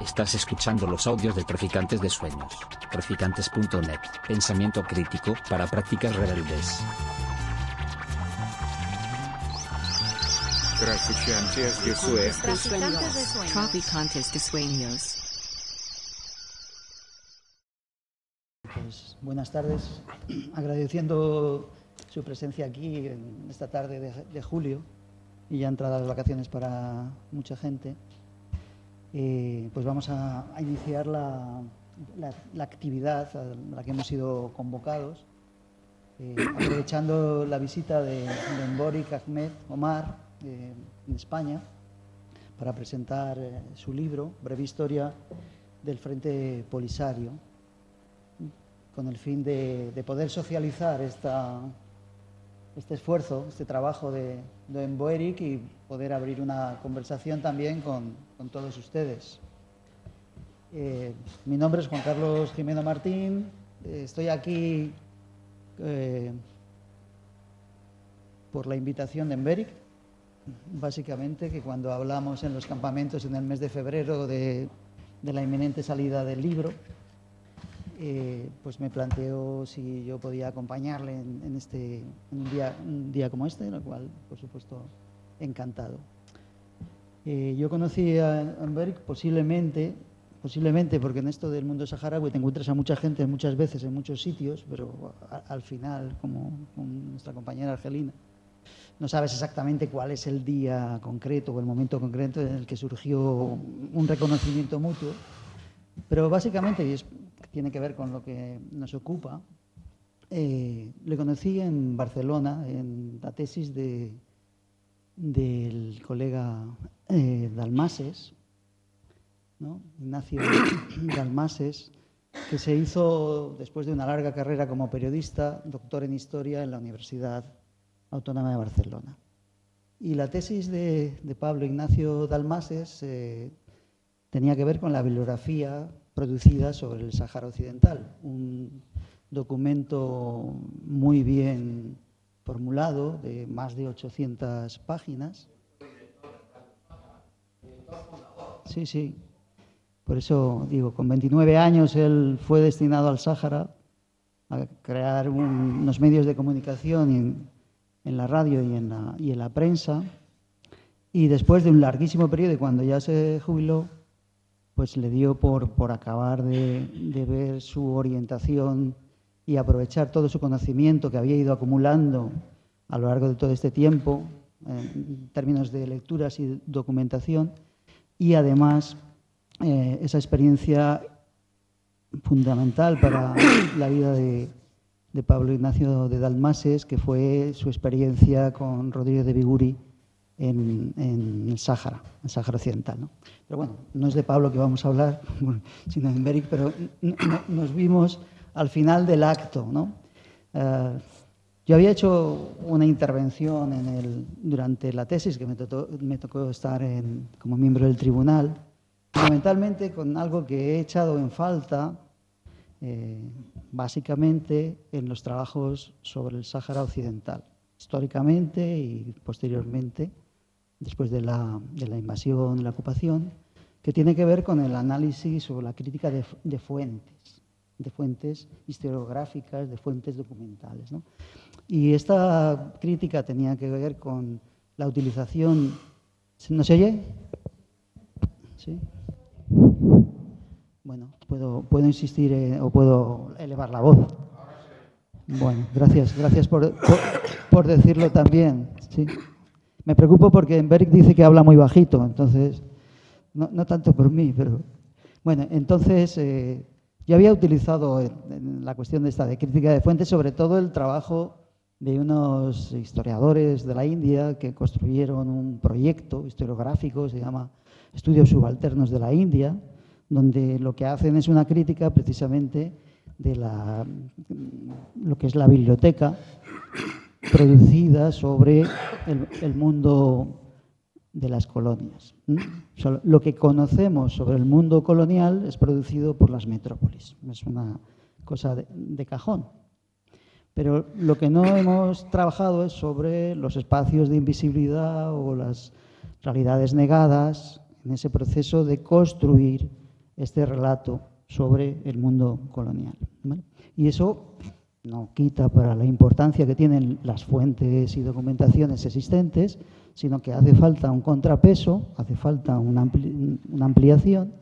Estás escuchando los audios de Traficantes de Sueños. Traficantes.net. Pensamiento crítico para prácticas rebeldes. Traficantes de Sueños. Traficantes de sueños. Pues, buenas tardes, agradeciendo su presencia aquí en esta tarde de, de julio y ya entradas las vacaciones para mucha gente. Eh, pues vamos a, iniciar la, actividad a la que hemos sido convocados, eh, aprovechando la visita de, de Ahmed Omar eh, en España para presentar su libro, Breve Historia del Frente Polisario, con el fin de, de poder socializar esta, este esfuerzo, este trabajo de, de y poder abrir una conversación también con, con todos ustedes. Eh, mi nombre es Juan Carlos Jimeno Martín, eh, estoy aquí eh, por la invitación de Emberic, básicamente que cuando hablamos en los campamentos en el mes de febrero de, la inminente salida del libro, pues me planteó si yo podía acompañarle en, en este, en un, día, como este, lo cual, por supuesto, encantado. Eh, yo conocí a Amberg posiblemente, posiblemente porque en esto del mundo saharaui te encuentras a mucha gente muchas veces en muchos sitios, pero al final, como con nuestra compañera Argelina, no sabes exactamente cuál es el día concreto o el momento concreto en el que surgió un reconocimiento mutuo. Pero básicamente, y es, tiene que ver con lo que nos ocupa, eh, le conocí en Barcelona, en la tesis de, del colega eh, Dalmases, ¿no? Ignacio Dalmases, que se hizo después de una larga carrera como periodista, doctor en historia en la Universidad Autónoma de Barcelona. Y la tesis de, Pablo Ignacio Dalmases eh, tenía que ver con la bibliografía producida sobre el Sáhara Occidental, un documento muy bien formulado, de más de 800 páginas. Sí, sí. Por eso digo, con 29 años él fue destinado al Sáhara a crear un- unos medios de comunicación en, la radio y en la, y en la prensa. Y después de un larguísimo periodo, cuando ya se jubiló, pues le dio por, acabar de ver su orientación y aprovechar todo su conocimiento que había ido acumulando a lo largo de todo este tiempo, en términos de lecturas y documentación, y además eh, esa experiencia fundamental para la vida de, de Pablo Ignacio de Dalmases, que fue su experiencia con Rodríguez de Biguri en, en el Sáhara, el Sáhara Occidental. ¿no? Pero bueno, no es de Pablo que vamos a hablar, sino de Emberic, pero nos vimos al final del acto. ¿no? Eh, yo había hecho una intervención durante la tesis, que me tocó, estar en- como miembro del tribunal, fundamentalmente con algo que he echado en falta, eh, básicamente en los trabajos sobre el Sáhara Occidental, históricamente y posteriormente, después de la, de la invasión y la ocupación, que tiene que ver con el análisis o la crítica de, de fuentes, de fuentes historiográficas, de fuentes documentales. ¿no? Y esta crítica tenía que ver con la utilización... ¿No se oye? ¿Sí? Bueno, puedo, puedo insistir eh, o puedo elevar la voz. Bueno, gracias, gracias por, por, decirlo también. Sí. Me preocupo porque Emberg dice que habla muy bajito, entonces, no, no tanto por mí, pero... Bueno, entonces, eh, yo había utilizado en la cuestión de esta de crítica de fuentes, sobre todo el trabajo de unos historiadores de la India que construyeron un proyecto historiográfico, se llama Estudios Subalternos de la India, donde lo que hacen es una crítica precisamente de la, lo que es la biblioteca producida sobre el, mundo de las colonias. lo que conocemos sobre el mundo colonial es producido por las metrópolis. Es una cosa de cajón. Pero lo que no hemos trabajado es sobre los espacios de invisibilidad o las realidades negadas en ese proceso de construir este relato sobre el mundo colonial. Y eso no quita para la importancia que tienen las fuentes y documentaciones existentes, sino que hace falta un contrapeso, hace falta una, ampliación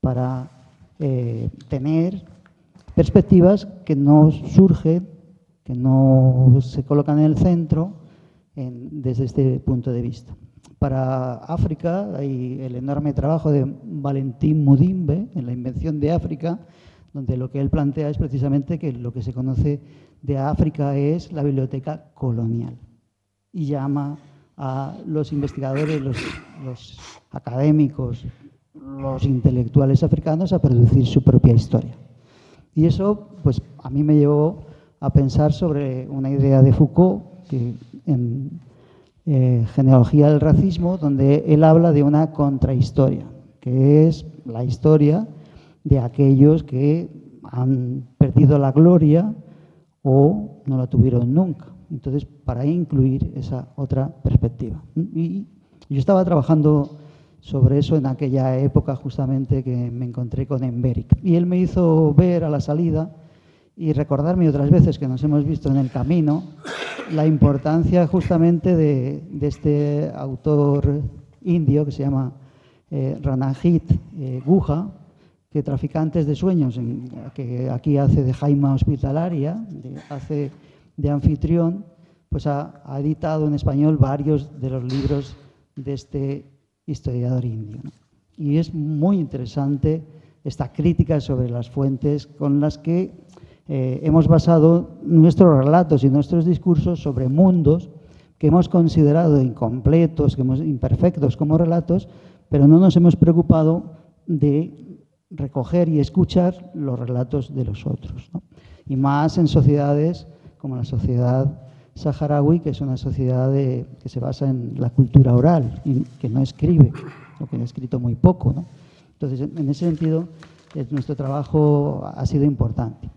para eh, tener perspectivas que no surgen, que no se colocan en el centro desde este punto de vista. Para África hay el enorme trabajo de Valentín Mudimbe en la invención de África, donde lo que él plantea es precisamente que lo que se conoce de África es la biblioteca colonial y llama a los investigadores, los académicos, los intelectuales africanos a producir su propia historia. Y eso, pues, a mí me llevó a pensar sobre una idea de Foucault, que en eh, Genealogía del Racismo, donde él habla de una contrahistoria, que es la historia de aquellos que han perdido la gloria o no la tuvieron nunca. Entonces, para incluir esa otra perspectiva. Y yo estaba trabajando sobre eso en aquella época justamente que me encontré con Emberic. Y él me hizo ver a la salida y recordarme otras veces que nos hemos visto en el camino la importancia justamente de, este autor indio que se llama eh, Ranajit eh, Guha, que Traficantes de Sueños, que aquí hace de Jaima Hospitalaria, hace de anfitrión, pues ha, ha, editado en español varios de los libros de este historiador indio. Y es muy interesante esta crítica sobre las fuentes con las que eh, hemos basado nuestros relatos y nuestros discursos sobre mundos que hemos considerado incompletos, que hemos, imperfectos como relatos, pero no nos hemos preocupado de recoger y escuchar los relatos de los otros. Y más en sociedades como la sociedad saharaui, que es una sociedad que se basa en la cultura oral y que no escribe, o que ha escrito muy poco. Entonces, en ese sentido, eh, nuestro trabajo ha sido importante.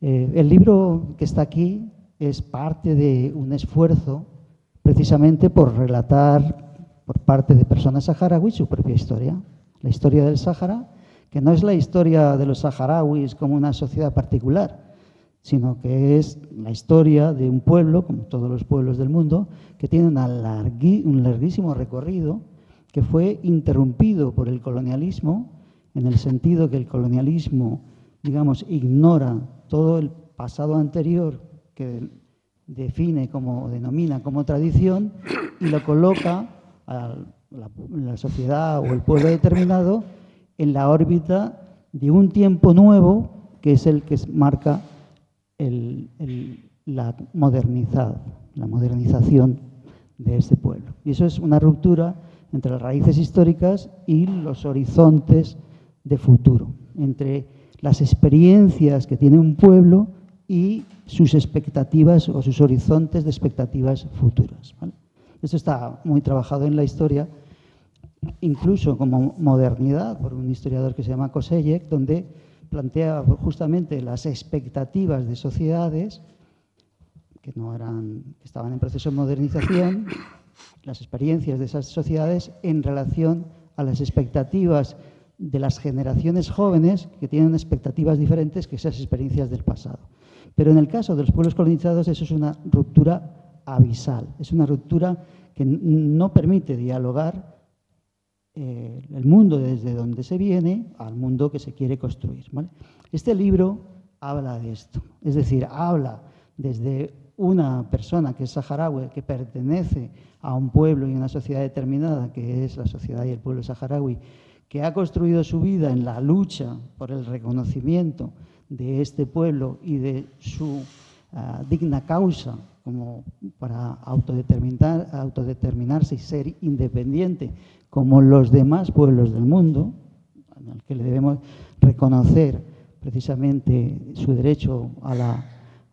Eh, el libro que está aquí es parte de un esfuerzo precisamente por relatar por parte de personas saharauis su propia historia, la historia del Sáhara, que no es la historia de los saharauis como una sociedad particular, sino que es la historia de un pueblo, como todos los pueblos del mundo, que tiene un larguísimo recorrido que fue interrumpido por el colonialismo, en el sentido que el colonialismo, digamos, ignora todo el pasado anterior que define como, denomina como tradición y lo coloca a la sociedad o el pueblo determinado en la órbita de un tiempo nuevo que es el que marca la modernizada, la modernización de este pueblo. Y eso es una ruptura entre las raíces históricas y los horizontes de futuro, entre las experiencias que tiene un pueblo y sus expectativas o sus horizontes de expectativas futuras. Esto está muy trabajado en la historia, incluso como modernidad, por un historiador que se llama Kosellek, donde plantea justamente las expectativas de sociedades que no eran, estaban en proceso de modernización, las experiencias de esas sociedades en relación a las expectativas de las generaciones jóvenes que tienen expectativas diferentes que esas experiencias del pasado. Pero en el caso de los pueblos colonizados eso es una ruptura abisal, es una ruptura que no permite dialogar eh, el mundo desde donde se viene al mundo que se quiere construir. Este libro habla de esto, es decir, habla desde una persona que es saharaui, que pertenece a un pueblo y una sociedad determinada, que es la sociedad y el pueblo saharaui, que ha construido su vida en la lucha por el reconocimiento de este pueblo y de su ah, digna causa como para autodeterminar, autodeterminarse y ser independiente como los demás pueblos del mundo, al que le debemos reconocer precisamente su derecho a la,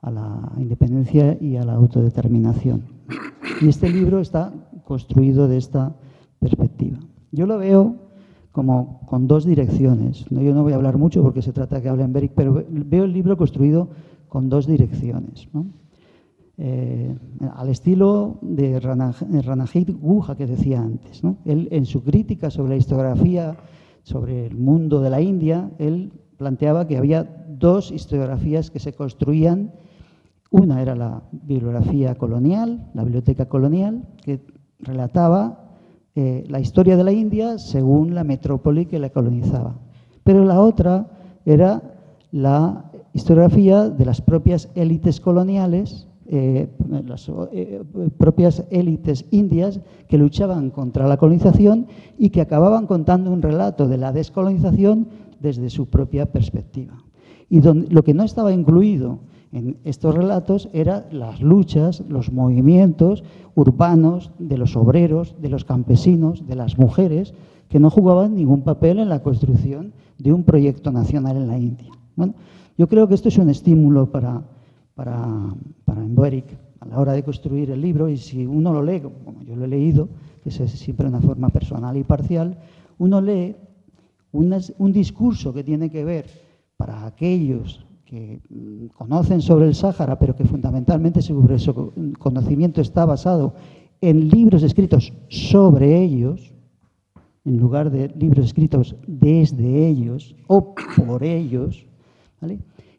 a la independencia y a la autodeterminación. Y este libro está construido de esta perspectiva. Yo lo veo como con dos direcciones. Yo no voy a hablar mucho porque se trata de que hable en Beric, pero veo el libro construido con dos direcciones. ¿no? Eh, al estilo de Ranajit Guha que decía antes. Él, en su crítica sobre la historiografía sobre el mundo de la India, él planteaba que había dos historiografías que se construían. Una era la bibliografía colonial, la biblioteca colonial, que relataba eh, la historia de la India según la metrópoli que la colonizaba. Pero la otra era la historiografía de las propias élites coloniales, eh, las eh, propias élites indias que luchaban contra la colonización y que acababan contando un relato de la descolonización desde su propia perspectiva. Y lo que no estaba incluido en estos relatos eran las luchas, los movimientos urbanos de los obreros, de los campesinos, de las mujeres, que no jugaban ningún papel en la construcción de un proyecto nacional en la India. Bueno, yo creo que esto es un estímulo para, para, para a la hora de construir el libro y si uno lo lee, como yo lo he leído, que es siempre una forma personal y parcial, uno lee un discurso que tiene que ver para aquellos que mm, conocen sobre el Sáhara, pero que fundamentalmente su conocimiento está basado en libros escritos sobre ellos, en lugar de libros escritos desde ellos o por ellos.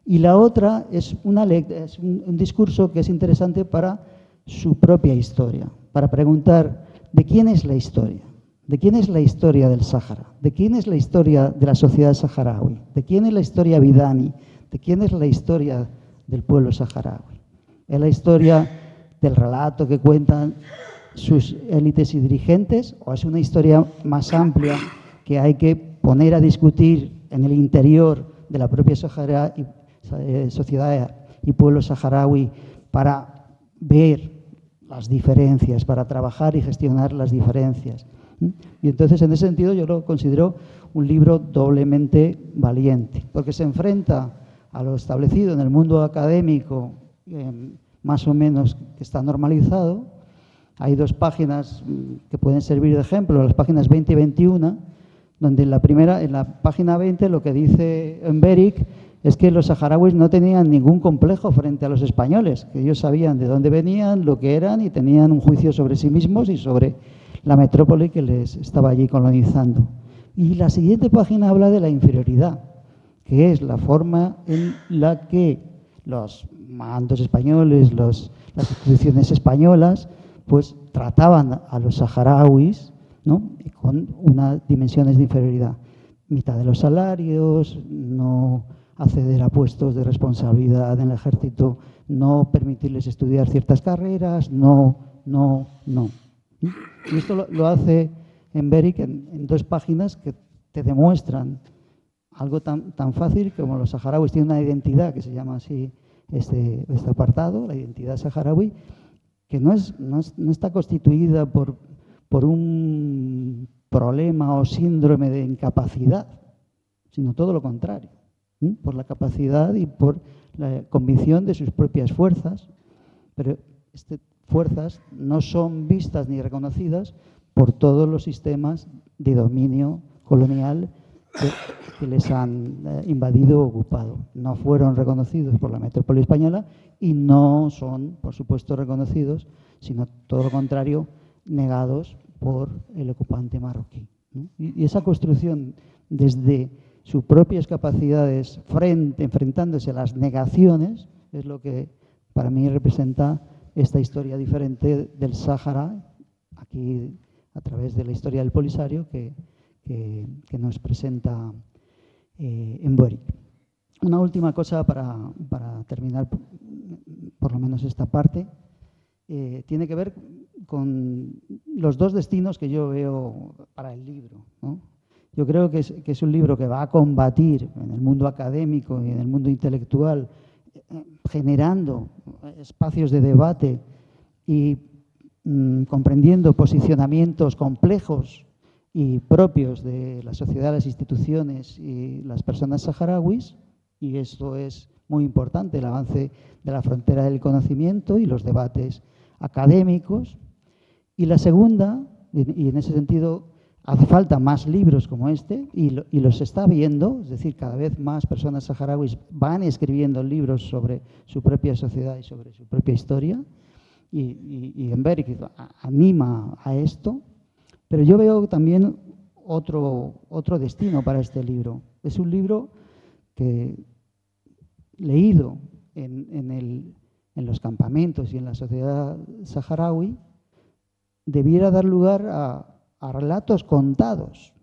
Y la otra es, una, es un discurso que es interesante para su propia historia, para preguntar de quién es la historia. ¿De quién es la historia del Sáhara? ¿De quién es la historia de la sociedad saharaui? ¿De quién es la historia bidani? ¿De quién es la historia del pueblo saharaui? ¿Es la historia del relato que cuentan sus élites y dirigentes o es una historia más amplia que hay que poner a discutir en el interior de la propia eh, sociedad y pueblo saharaui para ver las diferencias, para trabajar y gestionar las diferencias? Y entonces, en ese sentido, yo lo considero un libro doblemente valiente, porque se enfrenta a lo establecido en el mundo académico, más o menos que está normalizado. Hay dos páginas mm, que pueden servir de ejemplo, las páginas 20 y 21, donde en la primera, en la página 20, lo que dice Emberic es que los saharauis no tenían ningún complejo frente a los españoles, que ellos sabían de dónde venían, lo que eran y tenían un juicio sobre sí mismos y sobre la metrópoli que les estaba allí colonizando. Y la siguiente página habla de la inferioridad, que es la forma en la que los mandos españoles, las instituciones españolas, pues trataban a los saharauis ¿no? con unas dimensiones de inferioridad. Mitad de los salarios, no acceder a puestos de responsabilidad en el ejército, no permitirles estudiar ciertas carreras, no, no, no. Y esto lo, hace en, en, dos páginas que te demuestran algo tan, tan fácil como los saharauis tienen una identidad que se llama así este, este apartado, la identidad saharaui, que no, es, no, está constituida por, por un problema o síndrome de incapacidad, sino todo lo contrario, por la capacidad y por la convicción de sus propias fuerzas. Pero este fuerzas no son vistas ni reconocidas por todos los sistemas de dominio colonial que, les han eh, invadido o ocupado. No fueron reconocidos por la metrópoli española y no son, por supuesto, reconocidos, sino todo lo contrario, negados por el ocupante marroquí. Y, esa construcción desde sus propias capacidades frente, enfrentándose a las negaciones es lo que para mí representa esta historia diferente del Sáhara, aquí a través de la historia del Polisario que, que, nos presenta eh, en Boric. Una última cosa para, para, terminar, por lo menos esta parte, eh, tiene que ver con los dos destinos que yo veo para el libro. Yo creo que es, un libro que va a combatir en el mundo académico y en el mundo intelectual generando espacios de debate y mm, comprendiendo posicionamientos complejos y propios de la sociedad, las instituciones y las personas saharauis, y esto es muy importante, el avance de la frontera del conocimiento y los debates académicos. Y la segunda, y en ese sentido Hace falta más libros como este y, los está viendo, es decir, cada vez más personas saharauis van escribiendo libros sobre su propia sociedad y sobre su propia historia. Y, y, anima a esto. Pero yo veo también otro, otro destino para este libro. Es un libro que, leído en, en los campamentos y en la sociedad saharaui, debiera dar lugar a, relatos contados.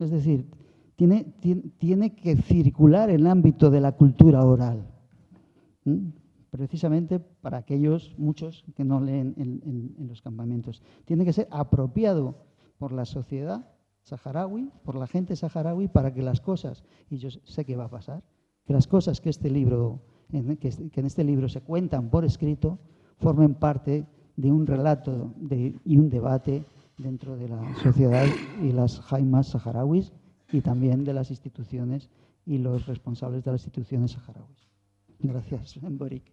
Es decir, tiene, tiene, que circular en el ámbito de la cultura oral, precisamente para aquellos, muchos, que no leen en, los campamentos. Tiene que ser apropiado por la sociedad saharaui, por la gente saharaui, para que las cosas, y yo sé que va a pasar, que las cosas que, este libro, que en este libro se cuentan por escrito formen parte de un relato y un debate dentro de la sociedad y las jaimas saharauis y también de las instituciones y los responsables de las instituciones saharauis. Gracias, Borik.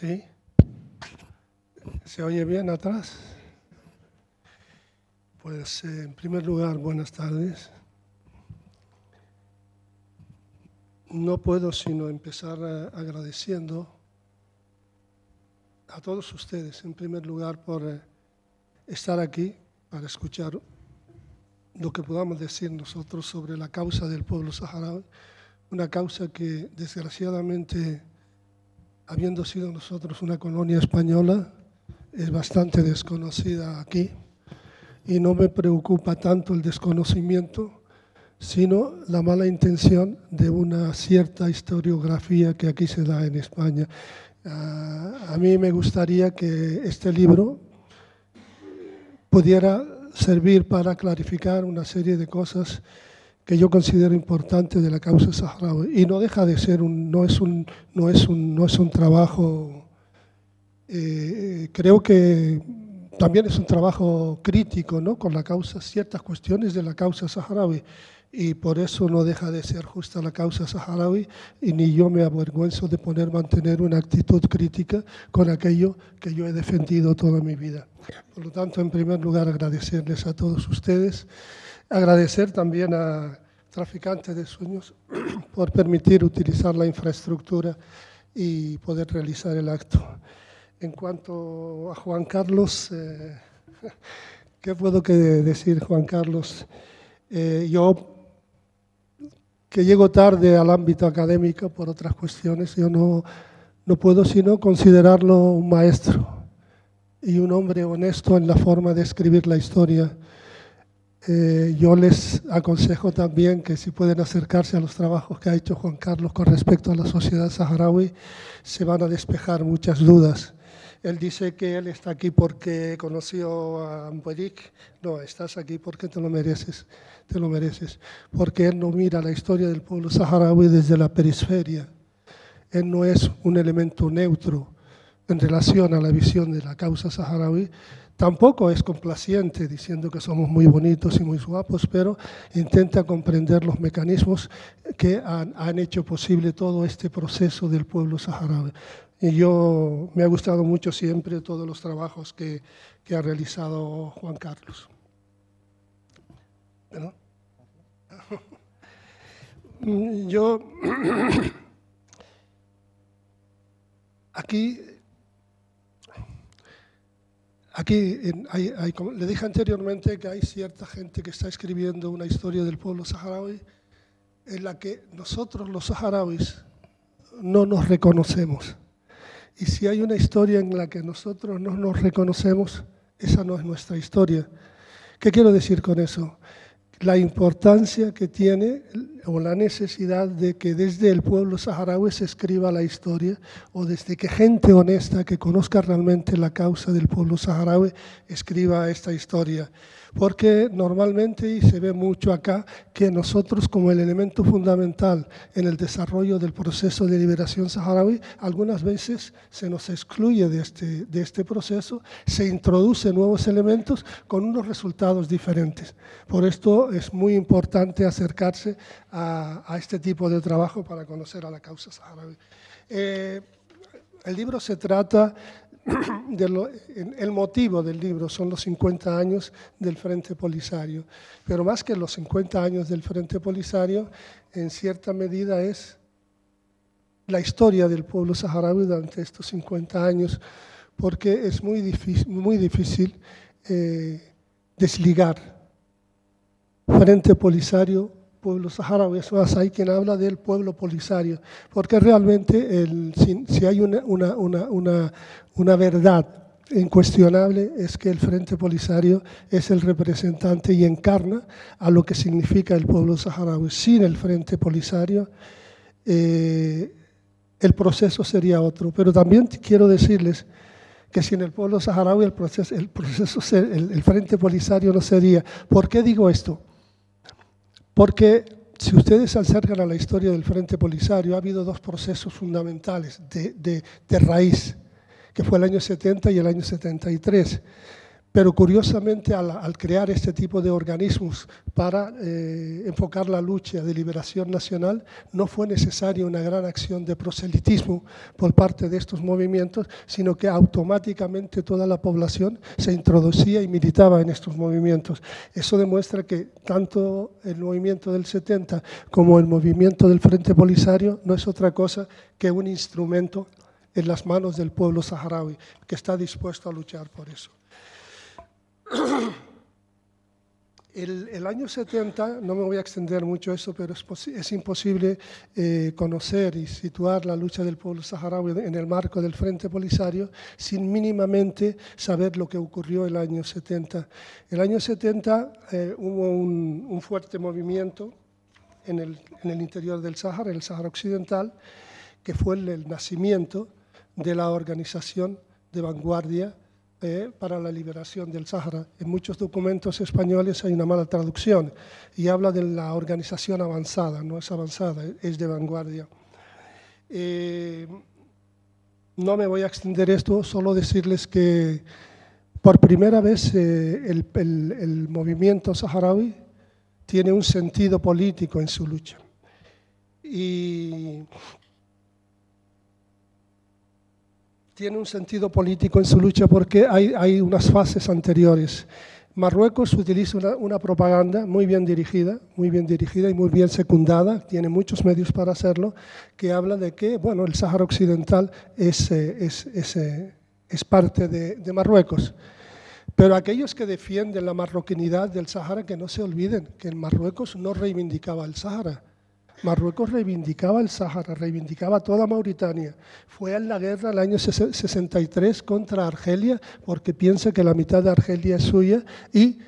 Sí. ¿Se oye bien atrás? Pues eh, en primer lugar, buenas tardes. No puedo sino empezar eh, agradeciendo a todos ustedes, en primer lugar, por eh, estar aquí para escuchar lo que podamos decir nosotros sobre la causa del pueblo saharaui, una causa que desgraciadamente, habiendo sido nosotros una colonia española, es bastante desconocida aquí y no me preocupa tanto el desconocimiento, sino la mala intención de una cierta historiografía que aquí se da en España. Ah, a mí me gustaría que este libro pudiera servir para clarificar una serie de cosas que yo considero importantes de la causa saharaui. Y no deja de ser un, no es un, no es un, no es un trabajo eh, creo que también es un trabajo crítico ¿no? con la causa, ciertas cuestiones de la causa saharaui y por eso no deja de ser justa la causa saharaui y ni yo me avergüenzo de poner, mantener una actitud crítica con aquello que yo he defendido toda mi vida. Por lo tanto, en primer lugar, agradecerles a todos ustedes, agradecer también a Traficantes de Sueños por permitir utilizar la infraestructura y poder realizar el acto. En cuanto a Juan Carlos, eh, ¿qué puedo que decir, Juan Carlos? Eh, yo, que llego tarde al ámbito académico por otras cuestiones, yo no, no puedo sino considerarlo un maestro y un hombre honesto en la forma de escribir la historia. Eh, yo les aconsejo también que si pueden acercarse a los trabajos que ha hecho Juan Carlos con respecto a la sociedad saharaui, se van a despejar muchas dudas. Él dice que él está aquí porque conoció a Amberik. No, estás aquí porque te lo mereces, te lo mereces. Porque él no mira la historia del pueblo saharaui desde la periferia. Él no es un elemento neutro en relación a la visión de la causa saharaui. Tampoco es complaciente diciendo que somos muy bonitos y muy guapos, pero intenta comprender los mecanismos que han, hecho posible todo este proceso del pueblo saharaui. Y yo me ha gustado mucho siempre todos los trabajos que, ha realizado Juan Carlos. Yo aquí, aquí le dije anteriormente que hay cierta gente que está escribiendo una historia del pueblo saharaui en la que nosotros los saharauis no nos reconocemos. Y si hay una historia en la que nosotros no nos reconocemos, esa no es nuestra historia. ¿Qué quiero decir con eso? La importancia que tiene o la necesidad de que desde el pueblo saharaui se escriba la historia o desde que gente honesta que conozca realmente la causa del pueblo saharaui escriba esta historia porque normalmente, y se ve mucho acá, que nosotros como el elemento fundamental en el desarrollo del proceso de liberación saharaui, algunas veces se nos excluye de este, de este proceso, se introducen nuevos elementos con unos resultados diferentes. Por esto es muy importante acercarse a, a este tipo de trabajo para conocer a la causa saharaui. Eh, el libro se trata de el motivo del libro son los 50 años del Frente Polisario, pero más que los 50 años del Frente Polisario, en cierta medida es la historia del pueblo saharaui durante estos 50 años, porque es muy difícil, muy difícil eh, desligar Frente Polisario, pueblo saharaui. Es más, hay quien habla del pueblo polisario, porque realmente el- si, si hay una, una, una, una, verdad incuestionable es que el Frente Polisario es el representante y encarna a lo que significa el pueblo saharaui. Sin el Frente Polisario, eh, el proceso sería otro. Pero también quiero decirles que sin el pueblo saharaui el proceso, el, proceso el, el Frente Polisario no sería. ¿Por qué digo esto? Porque si ustedes se acercan a la historia del Frente Polisario, ha habido dos procesos fundamentales de, de- raíz, que fue el año 70 y el año 73. Pero curiosamente, al, crear este tipo de organismos para eh, enfocar la lucha de liberación nacional, no fue necesaria una gran acción de proselitismo por parte de estos movimientos, sino que automáticamente toda la población se introducía y militaba en estos movimientos. Eso demuestra que tanto el movimiento del 70 como el movimiento del Frente Polisario no es otra cosa que un instrumento en las manos del pueblo saharaui, que está dispuesto a luchar por eso. El, el año 70, no me voy a extender mucho eso, pero es, es imposible eh, conocer y situar la lucha del pueblo saharaui en el marco del Frente Polisario sin mínimamente saber lo que ocurrió el año 70. El año 70 eh, hubo un, fuerte movimiento en el, interior del Sáhara, en el Sáhara Occidental, que fue el, el nacimiento de la organización de vanguardia eh, para la liberación del Sáhara. En muchos documentos españoles hay una mala traducción y habla de la organización avanzada, no es avanzada, es de vanguardia. Eh, no me voy a extender esto, solo decirles que por primera vez eh, el, el- el movimiento saharaui tiene un sentido político en su lucha. Y tiene un sentido político en su lucha porque hay, hay unas fases anteriores. Marruecos utiliza una, una propaganda muy bien dirigida, muy bien dirigida y muy bien secundada, tiene muchos medios para hacerlo, que habla de que bueno, el Sáhara Occidental es, eh, es, es, eh, es parte de, de Marruecos. Pero aquellos que defienden la marroquinidad del Sáhara, que no se olviden que en Marruecos no reivindicaba el Sáhara. Marruecos reivindicaba el Sáhara, reivindicaba toda Mauritania. Fue en la guerra el año 63 contra Argelia porque piensa que la mitad de Argelia es suya y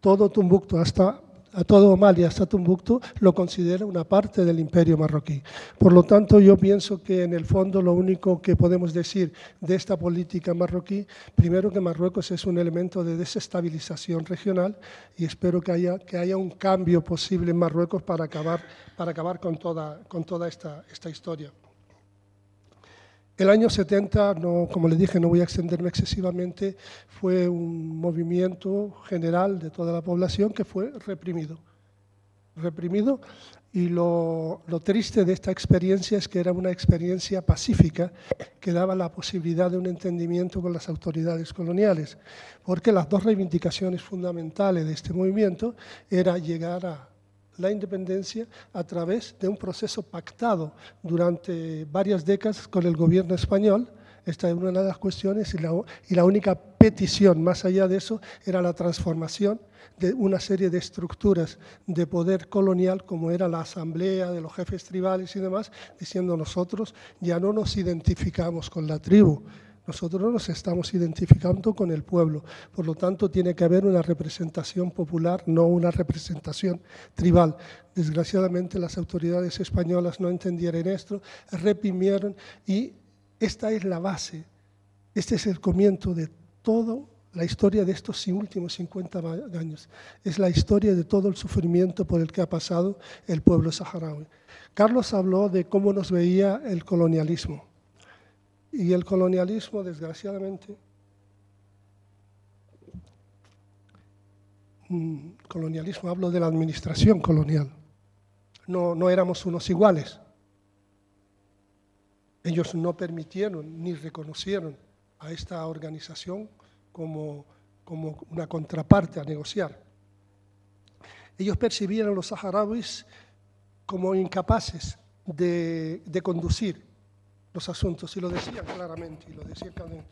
todo Tumbuktu, hasta a todo Mali, hasta Tumbuktu, lo considera una parte del imperio marroquí. Por lo tanto, yo pienso que en el fondo lo único que podemos decir de esta política marroquí, primero que Marruecos es un elemento de desestabilización regional y espero que haya, que haya un cambio posible en Marruecos para acabar, para acabar con toda, con toda esta, esta historia. El año 70, no, como le dije, no voy a extenderme excesivamente, fue un movimiento general de toda la población que fue reprimido. Reprimido y lo, lo triste de esta experiencia es que era una experiencia pacífica que daba la posibilidad de un entendimiento con las autoridades coloniales, porque las dos reivindicaciones fundamentales de este movimiento era llegar a la independencia a través de un proceso pactado durante varias décadas con el gobierno español. Esta es una de las cuestiones y la, y la única petición más allá de eso era la transformación de una serie de estructuras de poder colonial como era la asamblea de los jefes tribales y demás, diciendo nosotros ya no nos identificamos con la tribu, nosotros nos estamos identificando con el pueblo. Por lo tanto, tiene que haber una representación popular, no una representación tribal. Desgraciadamente, las autoridades españolas no entendieron esto, reprimieron y esta es la base, este es el comienzo de toda la historia de estos últimos 50 años. Es la historia de todo el sufrimiento por el que ha pasado el pueblo saharaui. Carlos habló de cómo nos veía el colonialismo. Y el colonialismo, desgraciadamente, mm, colonialismo, hablo de la administración colonial. No, no éramos unos iguales. Ellos no permitieron ni reconocieron a esta organización como, como una contraparte a negociar. Ellos percibían a los saharauis como incapaces de, de conducir los asuntos y lo decían claramente, y lo decían claramente,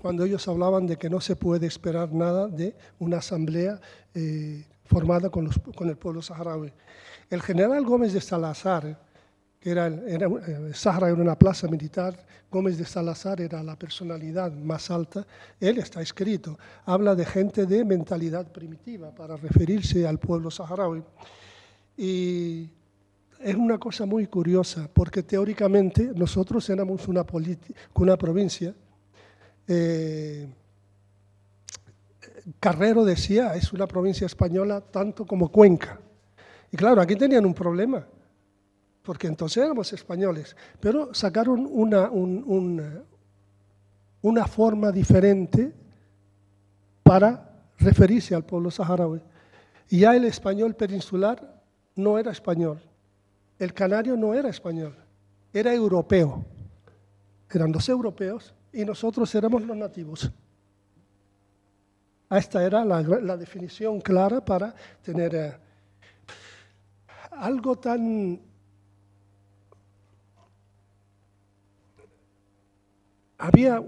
cuando ellos hablaban de que no se puede esperar nada de una asamblea eh, formada con, los, con, el pueblo saharaui. El general Gómez de Salazar, que era, era eh, Sahara era una plaza militar, Gómez de Salazar era la personalidad más alta, él está escrito, habla de gente de mentalidad primitiva para referirse al pueblo saharaui. Y es una cosa muy curiosa, porque teóricamente nosotros éramos una, una provincia. Eh, Carrero decía, es una provincia española tanto como Cuenca. Y claro, aquí tenían un problema, porque entonces éramos españoles, pero sacaron una, una forma diferente para referirse al pueblo saharaui. Y ya el español peninsular no era español, el canario no era español, era europeo. Eran los europeos y nosotros éramos los nativos. Esta era la, definición clara para tener eh, algo tan había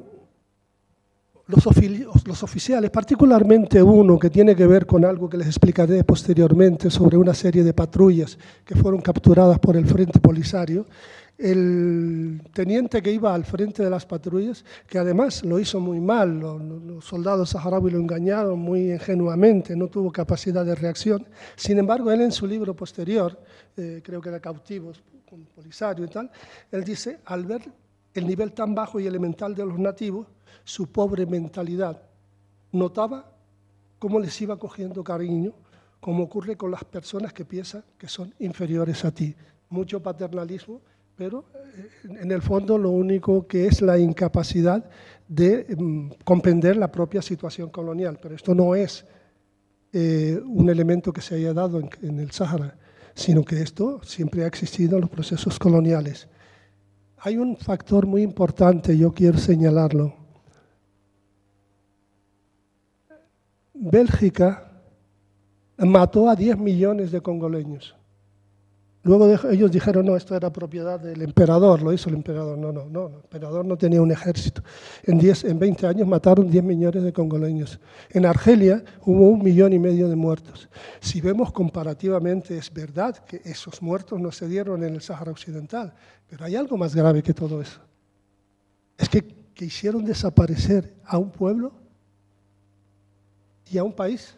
los, oficiales, particularmente uno que tiene que ver con algo que les explicaré posteriormente sobre una serie de patrullas que fueron capturadas por el Frente Polisario, el teniente que iba al frente de las patrullas, que además lo hizo muy mal, los, soldados saharauis lo engañaron muy ingenuamente, no tuvo capacidad de reacción. Sin embargo, él en su libro posterior, eh, creo que era Cautivos, con Polisario y tal, él dice, al ver el nivel tan bajo y elemental de los nativos, su pobre mentalidad. Notaba cómo les iba cogiendo cariño, como ocurre con las personas que piensan que son inferiores a ti. Mucho paternalismo, pero eh, en el fondo lo único que es la incapacidad de mm, comprender la propia situación colonial. Pero esto no es eh, un elemento que se haya dado en el Sáhara, sino que esto siempre ha existido en los procesos coloniales. Hay un factor muy importante, yo quiero señalarlo. Bélgica mató a 10 millones de congoleños. Luego ellos dijeron, no, esto era propiedad del emperador, lo hizo el emperador. No, no, no, el emperador no tenía un ejército. En, 10, en 20 años mataron 10 millones de congoleños. En Argelia hubo un millón y medio de muertos. Si vemos comparativamente, es verdad que esos muertos no se dieron en el Sáhara Occidental, pero hay algo más grave que todo eso. Es que, que hicieron desaparecer a un pueblo y a un país.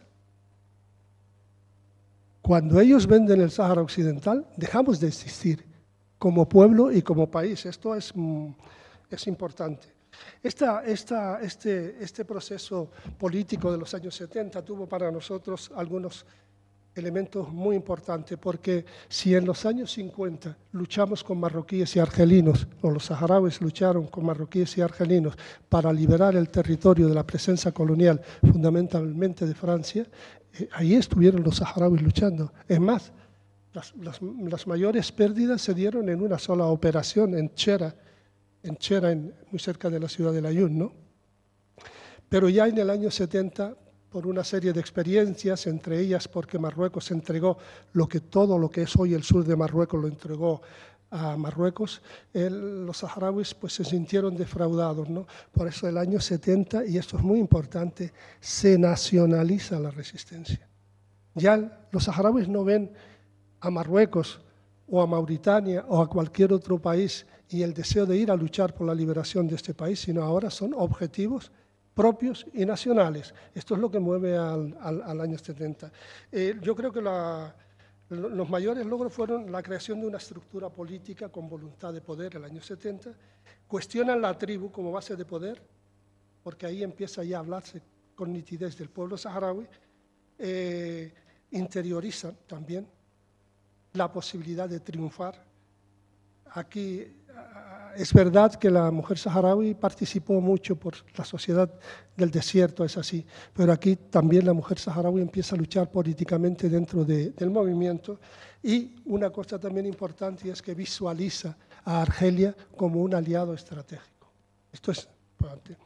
Cuando ellos venden el Sáhara Occidental, dejamos de existir como pueblo y como país. Esto es, mm, es importante. Este, este proceso político de los años 70 tuvo para nosotros algunos elemento muy importante, porque si en los años 50 luchamos con marroquíes y argelinos, o los saharauis lucharon con marroquíes y argelinos para liberar el territorio de la presencia colonial, fundamentalmente de Francia, eh, ahí estuvieron los saharauis luchando. Es más, las, mayores pérdidas se dieron en una sola operación, en Chera, en Chera, muy cerca de la ciudad de Layún, ¿no? Pero ya en el año 70 por una serie de experiencias, entre ellas porque Marruecos entregó lo que todo lo que es hoy el sur de Marruecos lo entregó a Marruecos, los saharauis pues, se sintieron defraudados. ¿no? Por eso el año 70, y esto es muy importante, se nacionaliza la resistencia. Ya los saharauis no ven a Marruecos o a Mauritania o a cualquier otro país y el deseo de ir a luchar por la liberación de este país, sino ahora son objetivos propios y nacionales. Esto es lo que mueve al, año 70. Eh, yo creo que los mayores logros fueron la creación de una estructura política con voluntad de poder el año 70, cuestionan la tribu como base de poder, porque ahí empieza ya a hablarse con nitidez del pueblo saharaui, eh, interiorizan también la posibilidad de triunfar. Aquí es verdad que la mujer saharaui participó mucho por la sociedad del desierto, es así, pero aquí también la mujer saharaui empieza a luchar políticamente dentro del movimiento y una cosa también importante es que visualiza a Argelia como un aliado estratégico. Esto es importante.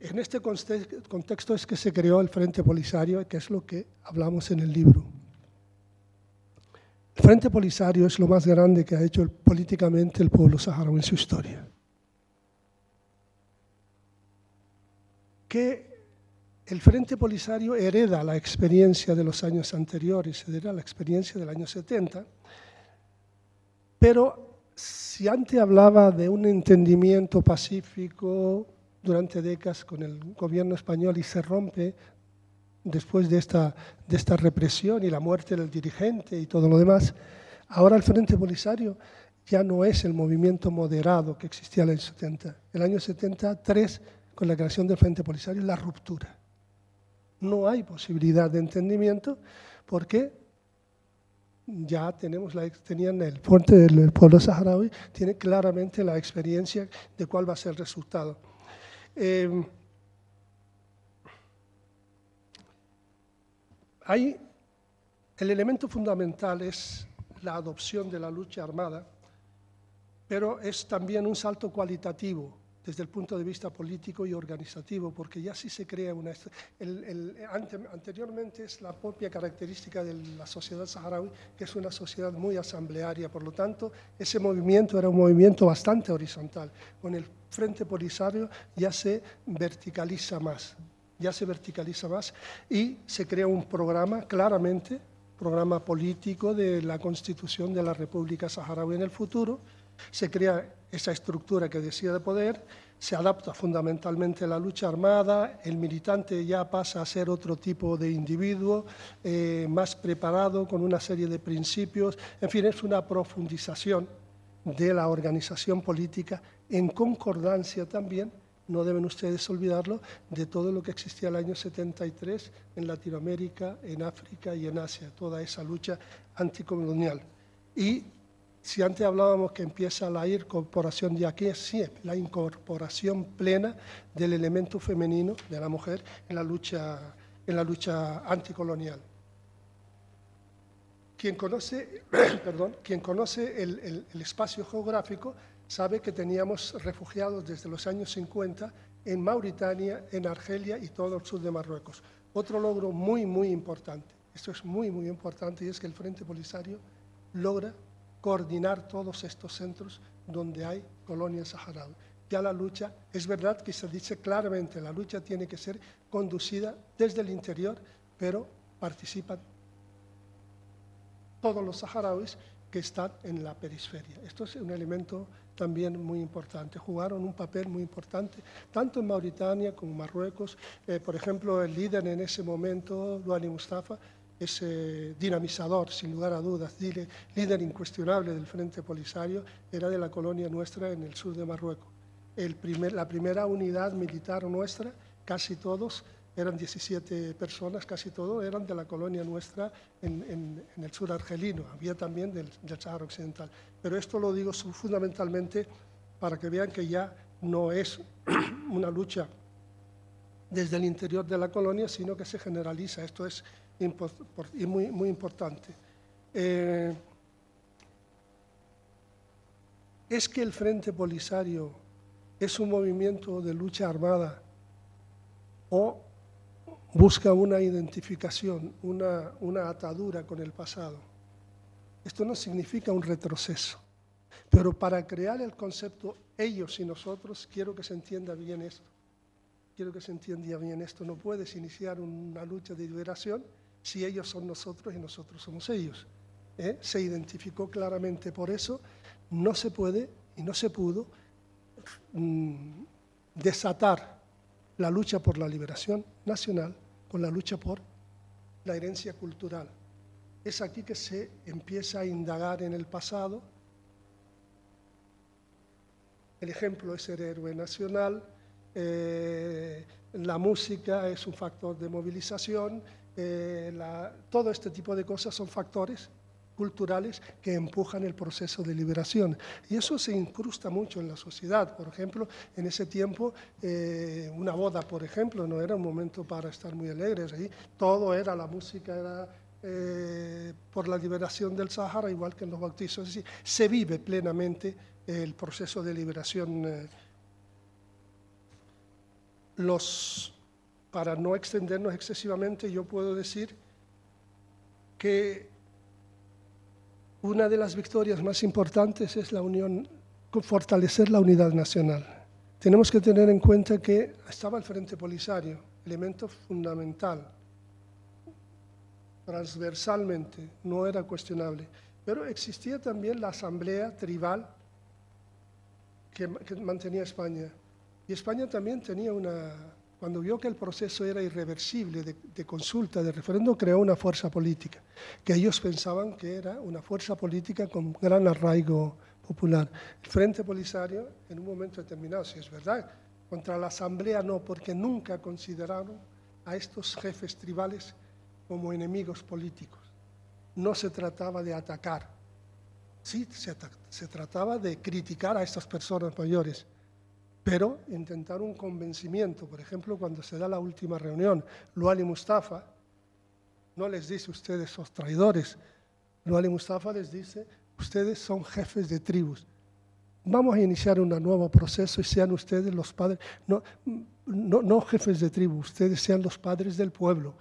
En este contexto es que se creó el Frente Polisario, que es lo que hablamos en el libro. El Frente Polisario es lo más grande que ha hecho políticamente el pueblo saharaui en su historia. Que el Frente Polisario hereda la experiencia de los años anteriores, hereda la experiencia del año 70, pero si antes hablaba de un entendimiento pacífico durante décadas con el gobierno español y se rompe después de esta, de esta represión y la muerte del dirigente y todo lo demás, ahora el Frente Polisario ya no es el movimiento moderado que existía en el año 70. El año 73, con la creación del Frente Polisario, la ruptura. No hay posibilidad de entendimiento porque ya tenemos la, tenían el puente del pueblo saharaui, tiene claramente la experiencia de cuál va a ser el resultado. Eh, El elemento fundamental es la adopción de la lucha armada, pero es también un salto cualitativo desde el punto de vista político y organizativo, porque ya sí se crea una... anteriormente es la propia característica de la sociedad saharaui, que es una sociedad muy asamblearia, por lo tanto, ese movimiento era un movimiento bastante horizontal. Con el Frente Polisario ya se verticaliza más ya se verticaliza más y se crea un programa claramente, programa político de la constitución de la República Saharaui en el futuro, se crea esa estructura que decía de poder, se adapta fundamentalmente a la lucha armada, el militante ya pasa a ser otro tipo de individuo, eh, más preparado, con una serie de principios, en fin, es una profundización de la organización política en concordancia también no deben ustedes olvidarlo, de todo lo que existía el año 73 en Latinoamérica, en África y en Asia, toda esa lucha anticolonial. Y si antes hablábamos que empieza la incorporación de aquí, sí, la incorporación plena del elemento femenino de la mujer en la lucha, en la lucha anticolonial. Quien conoce, perdón, quien conoce el espacio geográfico sabe que teníamos refugiados desde los años 50 en Mauritania, en Argelia y todo el sur de Marruecos. Otro logro muy, muy importante, esto es muy, muy importante, y es que el Frente Polisario logra coordinar todos estos centros donde hay colonias saharauis. Ya la lucha, es verdad que se dice claramente, la lucha tiene que ser conducida desde el interior, pero participan todos los saharauis que están en la periferia. Esto es un elemento también muy importante. Jugaron un papel muy importante, tanto en Mauritania como en Marruecos. Eh, por ejemplo, el líder en ese momento, Luani Mustafa, es dinamizador, sin lugar a dudas, líder incuestionable del Frente Polisario, era de la colonia nuestra en el sur de Marruecos. El primer, la primera unidad militar nuestra, casi todos, eran 17 personas, casi todos eran de la colonia nuestra en, el sur argelino, había también del, del Sahara Occidental. Pero esto lo digo fundamentalmente para que vean que ya no es una lucha desde el interior de la colonia, sino que se generaliza. Esto es muy, muy importante. Eh, es que el Frente Polisario es un movimiento de lucha armada o busca una identificación, una, una atadura con el pasado. Esto no significa un retroceso, pero para crear el concepto ellos y nosotros, quiero que se entienda bien esto. Quiero que se entienda bien esto. No puedes iniciar una lucha de liberación si ellos son nosotros y nosotros somos ellos. ¿eh? Se identificó claramente por eso. No se puede y no se pudo mm, desatar la lucha por la liberación nacional con la lucha por la herencia cultural. Es aquí que se empieza a indagar en el pasado. El ejemplo es ser héroe nacional, eh, la música es un factor de movilización, eh, todo este tipo de cosas son factores culturales que empujan el proceso de liberación. Y eso se incrusta mucho en la sociedad. Por ejemplo, en ese tiempo, eh, una boda, por ejemplo, no era un momento para estar muy alegres. Ahí todo era, la música era eh, por la liberación del Sahara, igual que en los bautizos. Es se vive plenamente el proceso de liberación. Eh. los, para no extendernos excesivamente, yo puedo decir que una de las victorias más importantes es la unión, fortalecer la unidad nacional. Tenemos que tener en cuenta que estaba el Frente Polisario, elemento fundamental, transversalmente, no era cuestionable, pero existía también la asamblea tribal que, que mantenía España. Y España también tenía una, cuando vio que el proceso era irreversible de, de, consulta, de referéndum, creó una fuerza política, que ellos pensaban que era una fuerza política con gran arraigo popular. El Frente Polisario, en un momento determinado, si es verdad, contra la Asamblea no, porque nunca consideraron a estos jefes tribales como enemigos políticos. No se trataba de atacar, sí se, se trataba de criticar a estas personas mayores pero intentar un convencimiento. Por ejemplo, cuando se da la última reunión, Luali Mustafa no les dice ustedes son traidores, Luali Mustafa les dice ustedes son jefes de tribus. Vamos a iniciar un nuevo proceso y sean ustedes los padres, no, no, no jefes de tribu, ustedes sean los padres del pueblo.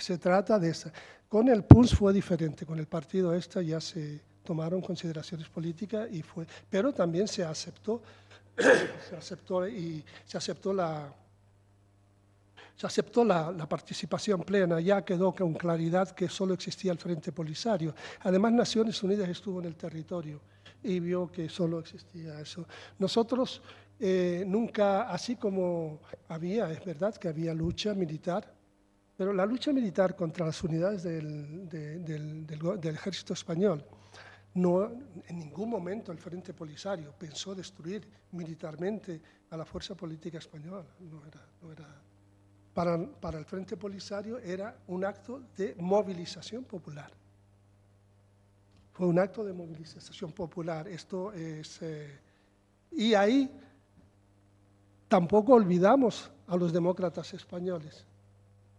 Se trata de eso. Con el PUNS fue diferente, con el partido este ya se tomaron consideraciones políticas y fue, pero también se aceptó se aceptó y se aceptó la se aceptó la, participación plena, ya quedó con claridad que solo existía el Frente Polisario. Además, Naciones Unidas estuvo en el territorio y vio que solo existía eso. Nosotros eh, nunca, así como había, es verdad que había lucha militar, pero la lucha militar contra las unidades del, de, del, del, del ejército español, no, en ningún momento el Frente Polisario pensó destruir militarmente a la fuerza política española. No era. Para, para, el Frente Polisario era un acto de movilización popular. Fue un acto de movilización popular. Esto es, eh, y ahí tampoco olvidamos a los demócratas españoles.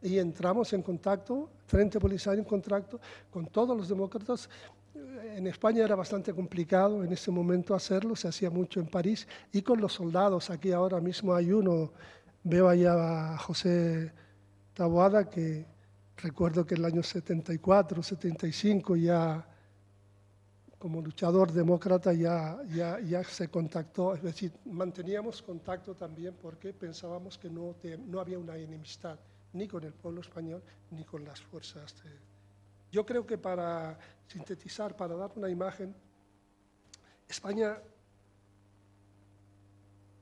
Y entramos en contacto, Frente Polisario en contacto con todos los demócratas en España era bastante complicado en ese momento hacerlo, se hacía mucho en París, y con los soldados, aquí ahora mismo hay uno, veo allá a José Taboada, que recuerdo que en el año 74, 75 ya como luchador demócrata ya, ya, ya se contactó, es decir, manteníamos contacto también porque pensábamos que no, te, no había una enemistad ni con el pueblo español ni con las fuerzas de, yo creo que para sintetizar, para dar una imagen, España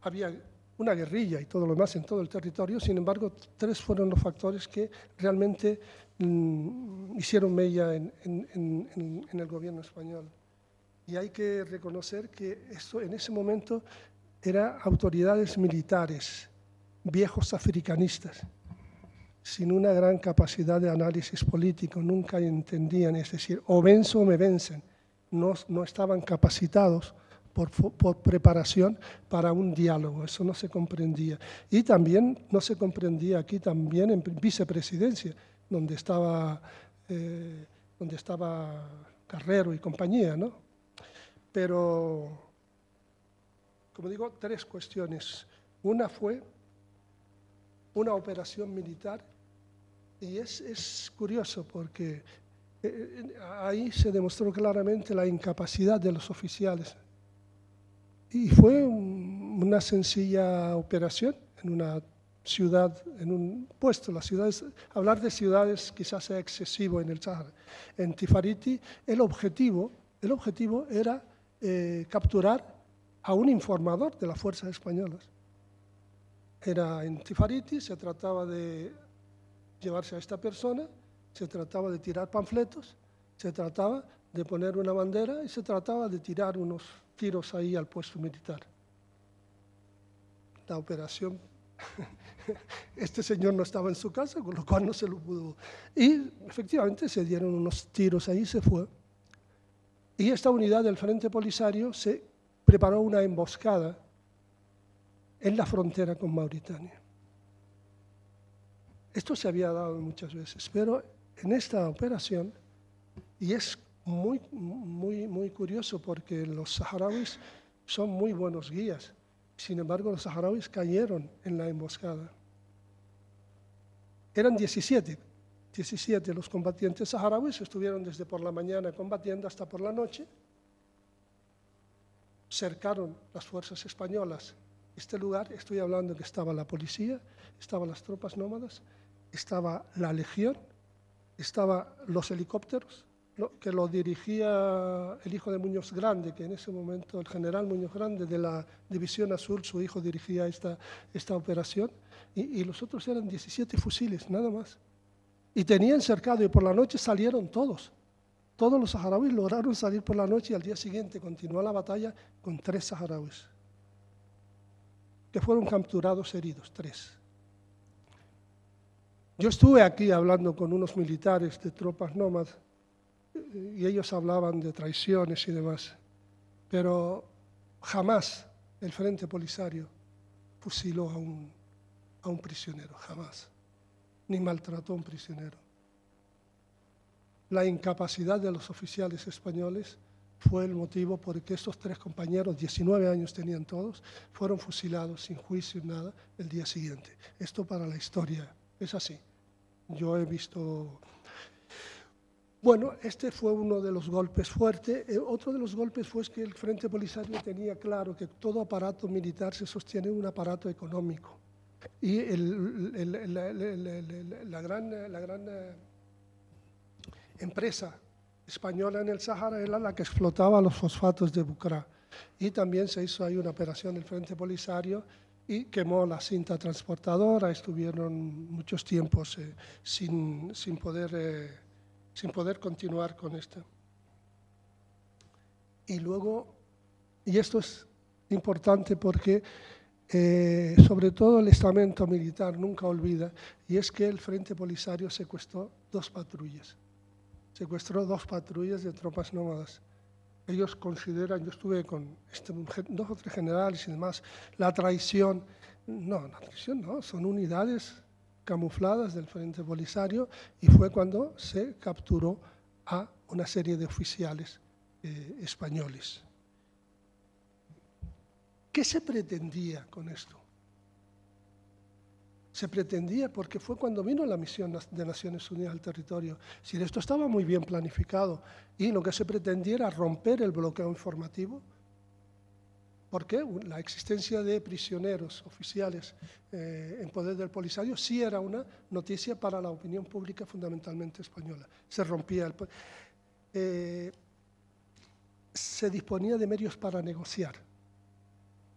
había una guerrilla y todo lo demás en todo el territorio, sin embargo, tres fueron los factores que realmente mm, hicieron mella en, el gobierno español. Y hay que reconocer que esto en ese momento eran autoridades militares, viejos africanistas, sin una gran capacidad de análisis político, nunca entendían, es decir, o venzo o me vencen, no, no estaban capacitados por, por, preparación para un diálogo, eso no se comprendía. Y también no se comprendía aquí también en vicepresidencia, donde estaba, eh, donde estaba Carrero y compañía, ¿no? Pero, como digo, tres cuestiones. Una fue una operación militar y es, es curioso porque eh, eh, ahí se demostró claramente la incapacidad de los oficiales. Y fue una sencilla operación en una ciudad, en un puesto. Las ciudades, hablar de ciudades quizás sea excesivo en el Sahara. En Tifariti el objetivo, el objetivo era eh, capturar a un informador de las fuerzas españolas. Era en Tifariti, se trataba de llevarse a esta persona, se trataba de tirar panfletos, se trataba de poner una bandera y se trataba de tirar unos tiros ahí al puesto militar. La operación, este señor no estaba en su casa, con lo cual no se lo pudo. Y efectivamente se dieron unos tiros ahí y se fue. Y esta unidad del Frente Polisario se preparó una emboscada en la frontera con Mauritania. Esto se había dado muchas veces, pero en esta operación, y es muy, muy, muy curioso porque los saharauis son muy buenos guías. Sin embargo, los saharauis cayeron en la emboscada. Eran 17, 17 los combatientes saharauis, estuvieron desde por la mañana combatiendo hasta por la noche. Cercaron las fuerzas españolas este lugar, estoy hablando que estaba la policía, estaban las tropas nómadas, estaba la legión, estaban los helicópteros, que lo dirigía el hijo de Muñoz Grande, que en ese momento el general Muñoz Grande de la División Azul, su hijo dirigía esta, esta operación, y, y los otros eran 17 fusiles, nada más. Y tenían cercado y por la noche salieron todos. Todos los saharauis lograron salir por la noche y al día siguiente continuó la batalla con tres saharauis, que fueron capturados heridos, tres. Yo estuve aquí hablando con unos militares de tropas nómadas y ellos hablaban de traiciones y demás, pero jamás el Frente Polisario fusiló a un, a un prisionero, jamás, ni maltrató a un prisionero. La incapacidad de los oficiales españoles fue el motivo por el que estos tres compañeros, 19 años tenían todos, fueron fusilados sin juicio, nada, el día siguiente. Esto para la historia es así. Yo he visto bueno, este fue uno de los golpes fuertes. Eh, otro de los golpes fue que el Frente Polisario tenía claro que todo aparato militar se sostiene en un aparato económico. Y la, gran, eh, empresa española en el Sahara era la que explotaba los fosfatos de Bucra. Y también se hizo ahí una operación del Frente Polisario y quemó la cinta transportadora. Estuvieron muchos tiempos eh, sin, poder sin poder continuar con esto. Y luego, y esto es importante porque eh, sobre todo el estamento militar nunca olvida, y es que el Frente Polisario secuestró dos patrullas, secuestró dos patrullas de tropas nómadas. Ellos consideran, yo estuve con este, dos o tres generales y demás, la traición, no, la traición no, son unidades camufladas del Frente Polisario y fue cuando se capturó a una serie de oficiales eh, españoles. ¿Qué se pretendía con esto? Se pretendía porque fue cuando vino la misión de Naciones Unidas al territorio. Si esto estaba muy bien planificado y lo que se pretendía era romper el bloqueo informativo, porque la existencia de prisioneros oficiales eh, en poder del Polisario sí era una noticia para la opinión pública fundamentalmente española. Se rompía el... Eh, se disponía de medios para negociar.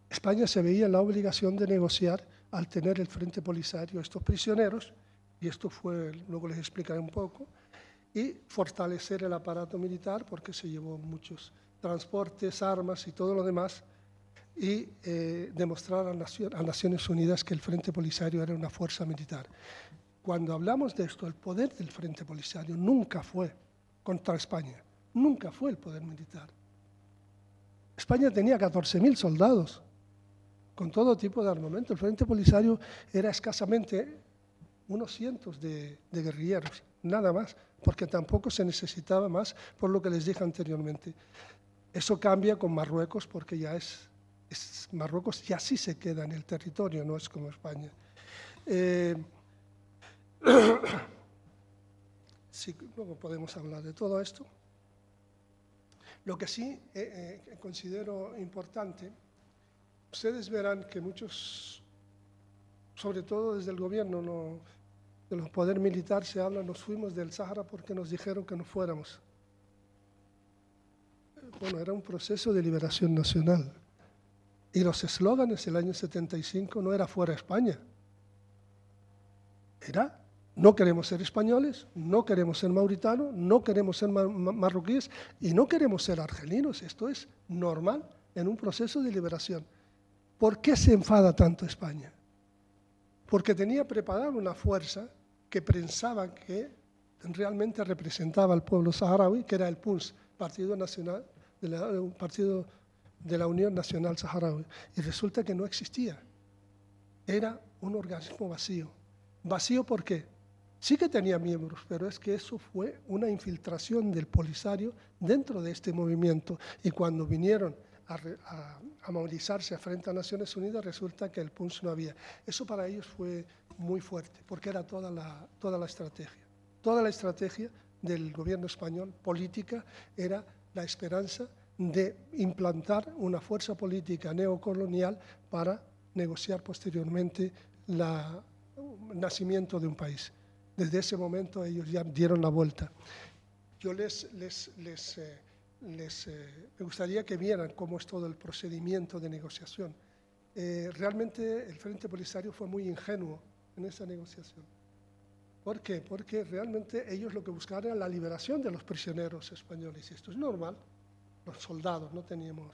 España se veía en la obligación de negociar al tener el Frente Polisario estos prisioneros, y esto fue, luego les explicaré un poco, y fortalecer el aparato militar porque se llevó muchos transportes, armas y todo lo demás y eh, demostrar a, Naciones Unidas que el Frente Polisario era una fuerza militar. Cuando hablamos de esto, el poder del Frente Polisario nunca fue contra España, nunca fue el poder militar. España tenía 14.000 soldados con todo tipo de armamento. El Frente Polisario era escasamente unos cientos de, guerrilleros, nada más, porque tampoco se necesitaba más, por lo que les dije anteriormente. Eso cambia con Marruecos porque ya es Marruecos ya sí se queda en el territorio, no es como España. Eh, luego podemos hablar de todo esto. Lo que sí eh, eh, considero importante, ustedes verán que muchos, sobre todo desde el gobierno, no, de los poder militar se habla, nos fuimos del Sahara porque nos dijeron que no fuéramos. Bueno, era un proceso de liberación nacional. Y los eslóganes del año 75 no era fuera España. Era no queremos ser españoles, no queremos ser mauritanos, no queremos ser marroquíes y no queremos ser argelinos. Esto es normal en un proceso de liberación. ¿Por qué se enfada tanto España? Porque tenía preparada una fuerza que pensaba que realmente representaba al pueblo saharaui, que era el PUNS, Partido Nacional, de Partido de la Unión Nacional Saharaui y resulta que no existía. Era un organismo vacío. ¿Vacío por qué? Sí que tenía miembros, pero es que eso fue una infiltración del Polisario dentro de este movimiento. Y cuando vinieron a, a- a movilizarse frente a Naciones Unidas, resulta que el PUNS no había. Eso para ellos fue muy fuerte, porque era toda la, toda la estrategia. Toda la estrategia del gobierno español, política, era la esperanza de implantar una fuerza política neocolonial para negociar posteriormente la- el nacimiento de un país. Desde ese momento ellos ya dieron la vuelta. Yo les, les, les, eh, les, eh, me gustaría que vieran cómo es todo el procedimiento de negociación. Eh, realmente el Frente Polisario fue muy ingenuo en esa negociación. ¿Por qué? Porque realmente ellos lo que buscaban era la liberación de los prisioneros españoles. Y esto es normal. Los soldados no teníamos.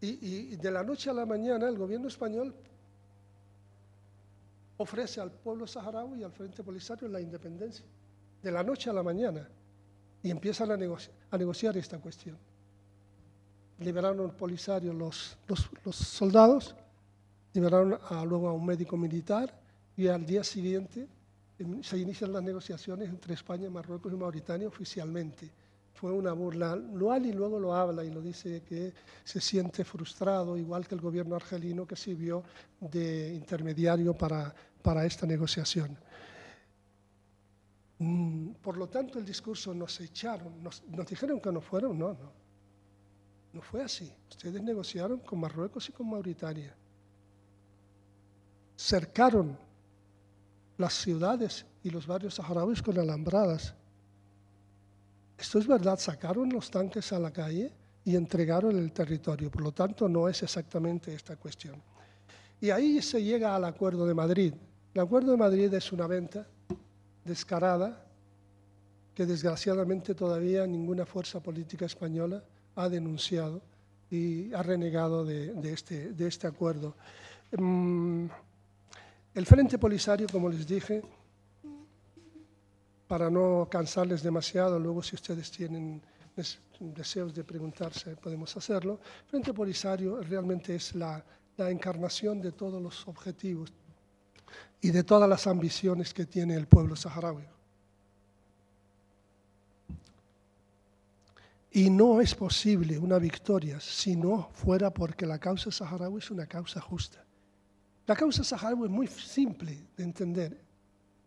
Y, y de la noche a la mañana el gobierno español ofrece al pueblo saharaui y al Frente Polisario la independencia. De la noche a la mañana. Y empiezan a, negoci- a negociar esta cuestión. Liberaron Polisario los, soldados, liberaron a- luego a un médico militar y al día siguiente em, se inician las negociaciones entre España, Marruecos y Mauritania oficialmente. Fue una burla. Lo Ali luego lo habla y lo dice que se siente frustrado, igual que el gobierno argelino que sirvió de intermediario para esta negociación. Mm, Por lo tanto, el discurso nos echaron, nos, nos dijeron que no fueron, no, no. No fue así. Ustedes negociaron con Marruecos y con Mauritania. Cercaron las ciudades y los barrios saharauis con alambradas. Esto es verdad, sacaron los tanques a la calle y entregaron el territorio. Por lo tanto, no es exactamente esta cuestión. Y ahí se llega al Acuerdo de Madrid. El Acuerdo de Madrid es una venta descarada que desgraciadamente todavía ninguna fuerza política española ha denunciado y ha renegado de, de este, de este acuerdo. Mm, El Frente Polisario, como les dije, para no cansarles demasiado, luego si ustedes tienen des- deseos de preguntarse, podemos hacerlo. Frente Polisario realmente es la, la encarnación de todos los objetivos y de todas las ambiciones que tiene el pueblo saharaui. Y no es posible una victoria si no fuera porque la causa saharaui es una causa justa. La causa saharaui es muy simple de entender.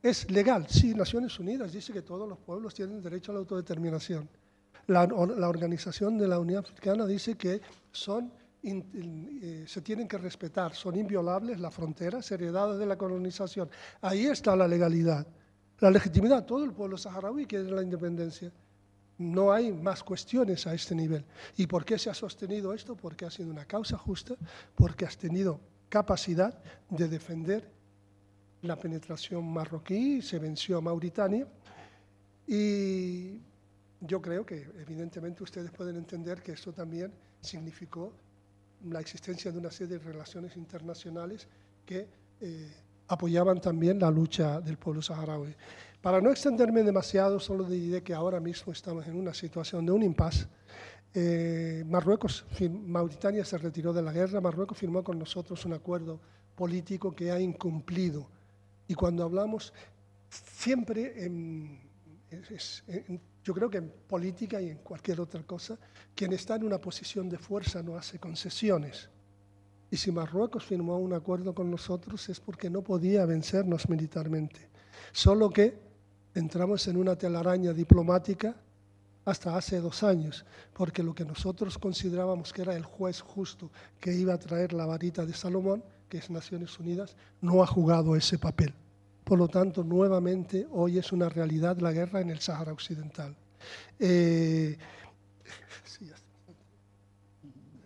Es legal, sí, Naciones Unidas dice que todos los pueblos tienen derecho a la autodeterminación. La, la Organización de la Unión Africana dice que son, eh, se tienen que respetar, son inviolables las fronteras heredadas de la colonización. Ahí está la legalidad, la legitimidad. Todo el pueblo saharaui quiere la independencia. No hay más cuestiones a este nivel. ¿Y por qué se ha sostenido esto? Porque ha sido una causa justa, porque has tenido capacidad de defender la penetración marroquí, se venció a Mauritania y yo creo que evidentemente ustedes pueden entender que esto también significó la existencia de una serie de relaciones internacionales que eh, apoyaban también la lucha del pueblo saharaui. Para no extenderme demasiado, solo diré que ahora mismo estamos en una situación de un impasse. Eh, Marruecos, Mauritania se retiró de la guerra, Marruecos firmó con nosotros un acuerdo político que ha incumplido. Y cuando hablamos, siempre, es- yo creo que en política y en cualquier otra cosa, quien está en una posición de fuerza no hace concesiones. Y si Marruecos firmó un acuerdo con nosotros es porque no podía vencernos militarmente. Solo que entramos en una telaraña diplomática hasta hace dos años, porque lo que nosotros considerábamos que era el juez justo que iba a traer la varita de Salomón, que es Naciones Unidas, no ha jugado ese papel. Por lo tanto, nuevamente hoy es una realidad la guerra en el Sáhara Occidental. Eh.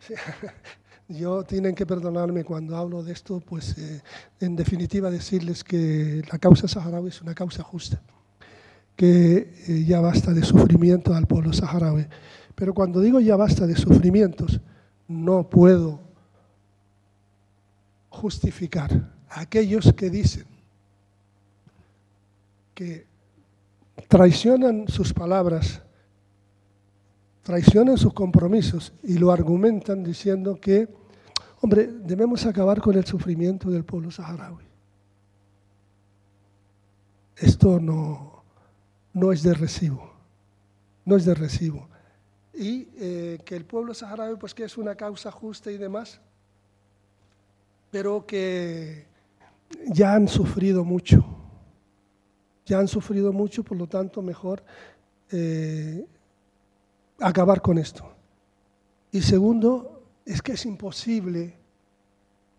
Yo tienen que perdonarme cuando hablo de esto, pues eh, en definitiva decirles que la causa saharaui es una causa justa, que eh, ya basta de sufrimiento al pueblo saharaui. Pero cuando digo ya basta de sufrimientos, no puedo justificar a aquellos que dicen que traicionan sus palabras, traicionan sus compromisos y lo argumentan diciendo que, hombre, debemos acabar con el sufrimiento del pueblo saharaui. Esto no, no es de recibo, no es de recibo. y eh, que el pueblo saharaui, pues que es una causa justa y demás, pero que ya han sufrido mucho, ya han sufrido mucho, por lo tanto mejor eh, acabar con esto. Y segundo, es que es imposible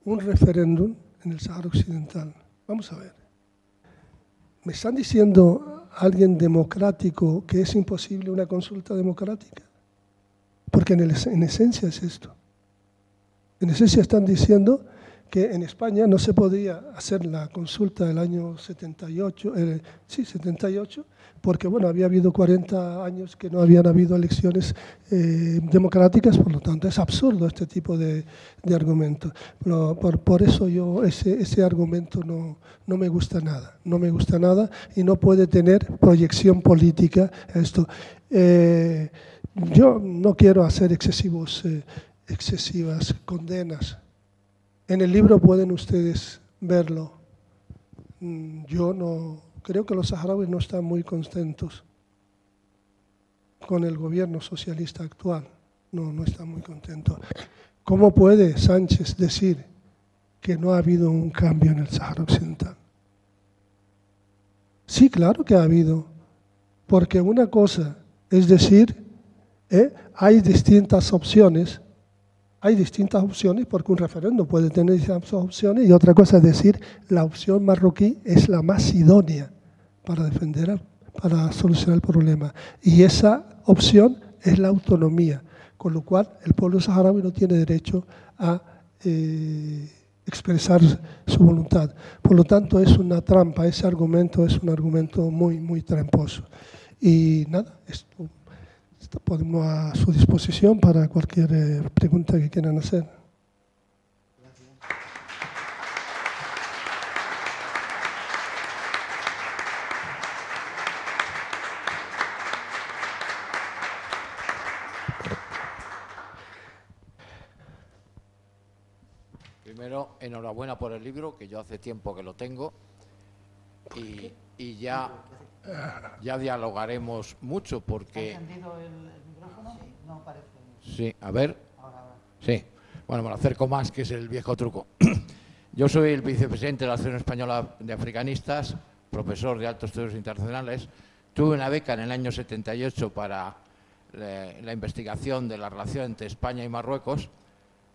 un referéndum en el Sahara Occidental. Vamos a ver. ¿Me están diciendo alguien democrático que es imposible una consulta democrática? Porque en, en esencia es esto. En esencia están diciendo que en España no se podía hacer la consulta del año 78, eh, sí, 78, porque bueno, había habido 40 años que no habían habido elecciones eh, democráticas, por lo tanto es absurdo este tipo de, de argumento. por, por, eso yo ese, ese argumento no, no, me gusta nada, no me gusta nada y no puede tener proyección política esto. Eh, yo no quiero hacer excesivos, eh, excesivas condenas en el libro pueden ustedes verlo. Mm, yo no creo que los saharauis no están muy contentos con el gobierno socialista actual. No, no están muy contentos. ¿Cómo puede Sánchez decir que no ha habido un cambio en el Sahara Occidental? Sí, claro que ha habido, porque una cosa es decir, ¿eh? hay distintas opciones hay distintas opciones porque un referéndum puede tener distintas opciones y otra cosa es decir, la opción marroquí es la más idónea para defender, para solucionar el problema. Y esa opción es la autonomía, con lo cual el pueblo saharaui no tiene derecho a eh, expresar su voluntad. Por lo tanto, es una trampa, ese argumento es un argumento muy, muy tramposo. Y nada, esto podemos a su disposición para cualquier eh, pregunta que quieran hacer. Primero, enhorabuena por el libro, que yo hace tiempo que lo tengo. Y, y ya ya dialogaremos mucho porque... el micrófono? No parece. Sí, a ver. Sí, bueno, me lo acerco más, que es el viejo truco. Yo soy el vicepresidente de la Asociación Española de Africanistas, profesor de altos estudios internacionales. Tuve una beca en el año 78 para eh, la investigación de la relación entre España y Marruecos.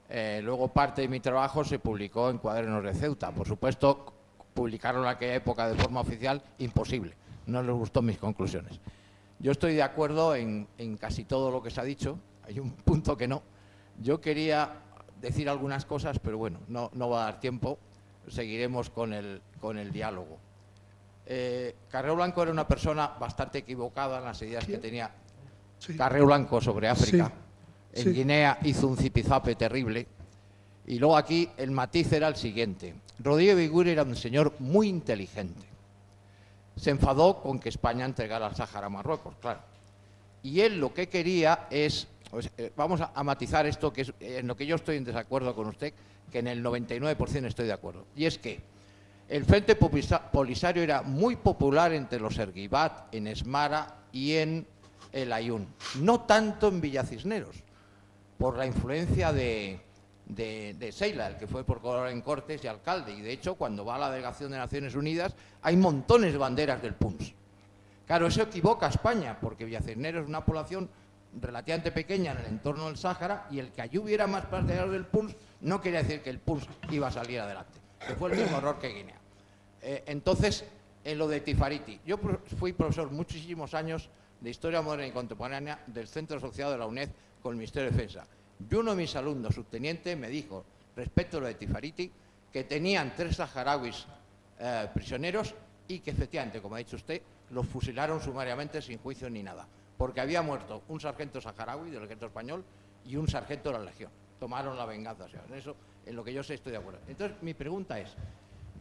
Eh, luego parte de mi trabajo se publicó en Cuadernos de Ceuta. Por supuesto, publicarlo en aquella época de forma oficial, imposible no les gustó mis conclusiones. Yo estoy de acuerdo en, casi todo lo que se ha dicho, hay un punto que no. Yo quería decir algunas cosas, pero bueno, no, va a dar tiempo, seguiremos con el, con el diálogo. Eh, Carreo Blanco era una persona bastante equivocada en las ideas que tenía. Carreo Blanco sobre África. En Guinea hizo un zipizape terrible. Y luego aquí el matiz era el siguiente. Rodríguez Viguri era un señor muy inteligente se enfadó con que España entregara el Sáhara a Marruecos, claro. Y él lo que quería es, eh, vamos a, matizar esto, que es en lo que yo estoy en desacuerdo con usted, que en el 99% estoy de acuerdo. Y es que el Frente Polisario era muy popular entre los Erguibat, en Esmara y en el Ayun. No tanto en Villacisneros, por la influencia de, de, Seila, el que fue por en Cortes y alcalde. Y de hecho, cuando va a la delegación de Naciones Unidas, hay montones de banderas del PUNS. Claro, eso equivoca a España, porque Villacisnero es una población relativamente pequeña en el entorno del Sáhara y el que allí hubiera más partidarios del PUNS no quería decir que el PUNS iba a salir adelante, que fue el mismo error que Guinea. Eh, entonces, en lo de Tifariti, yo fui profesor muchísimos años de Historia Moderna y Contemporánea del Centro Asociado de la UNED con el Ministerio de Defensa. Y uno de mis alumnos, subteniente, me dijo, respecto a lo de Tifariti, que tenían tres saharauis eh, prisioneros y que efectivamente, como ha dicho usted, los fusilaron sumariamente sin juicio ni nada, porque había muerto un sargento saharaui del ejército español y un sargento de la Legión. Tomaron la venganza, o sea, en eso, en lo que yo sé, estoy de acuerdo. Entonces, mi pregunta es,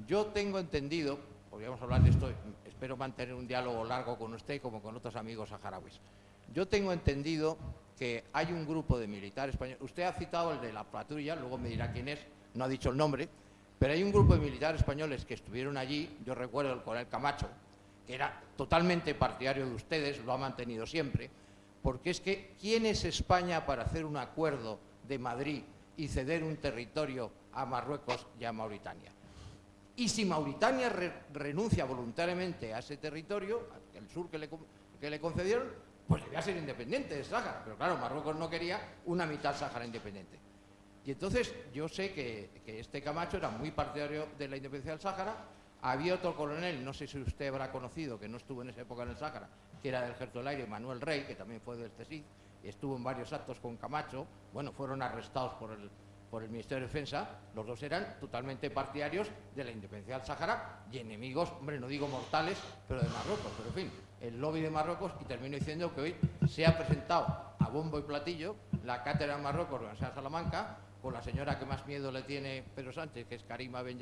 yo tengo entendido, podríamos hablar de esto, espero mantener un diálogo largo con usted como con otros amigos saharauis. Yo tengo entendido que hay un grupo de militares españoles. Usted ha citado el de la patrulla, luego me dirá quién es, no ha dicho el nombre, pero hay un grupo de militares españoles que estuvieron allí, yo recuerdo el coronel Camacho, que era totalmente partidario de ustedes, lo ha mantenido siempre, porque es que ¿quién es España para hacer un acuerdo de Madrid y ceder un territorio a Marruecos y a Mauritania? Y si Mauritania renuncia voluntariamente a ese territorio, el sur que le, que le concedieron, pues debía ser independiente de Sáhara. Pero claro, Marruecos no quería una mitad Sáhara independiente. Y entonces yo sé que, este Camacho era muy partidario de la independencia del Sáhara. Había otro coronel, no sé si usted habrá conocido, que no estuvo en esa época en el Sáhara, que era del Ejército del Aire, Manuel Rey, que también fue del CSIC, estuvo en varios actos con Camacho. Bueno, fueron arrestados por el, por el Ministerio de Defensa, los dos eran totalmente partidarios de la independencia del Sáhara y enemigos, hombre, no digo mortales, pero de Marruecos. Pero en fin, el lobby de Marruecos y termino diciendo que hoy se ha presentado a bombo y platillo la cátedra de Marruecos de la Salamanca con la señora que más miedo le tiene Pedro Sánchez, que es Karima Ben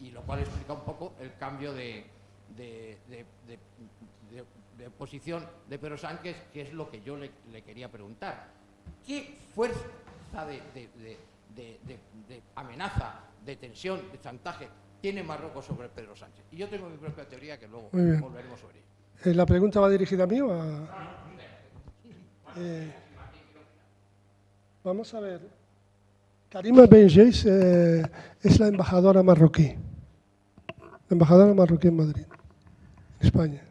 y lo cual explica un poco el cambio de, de, posición de Pedro Sánchez, que es lo que yo le, quería preguntar. ¿Qué fuerza de, amenaza, de tensión, de chantaje tiene Marruecos sobre Pedro Sánchez? Y yo tengo mi propia teoría que luego volveremos sobre ella. Eh, ¿La pregunta va dirigida a mí o a...? Eh, vamos a ver. Karima Benjeis eh, es la embajadora marroquí. Embajadora marroquí en Madrid, España.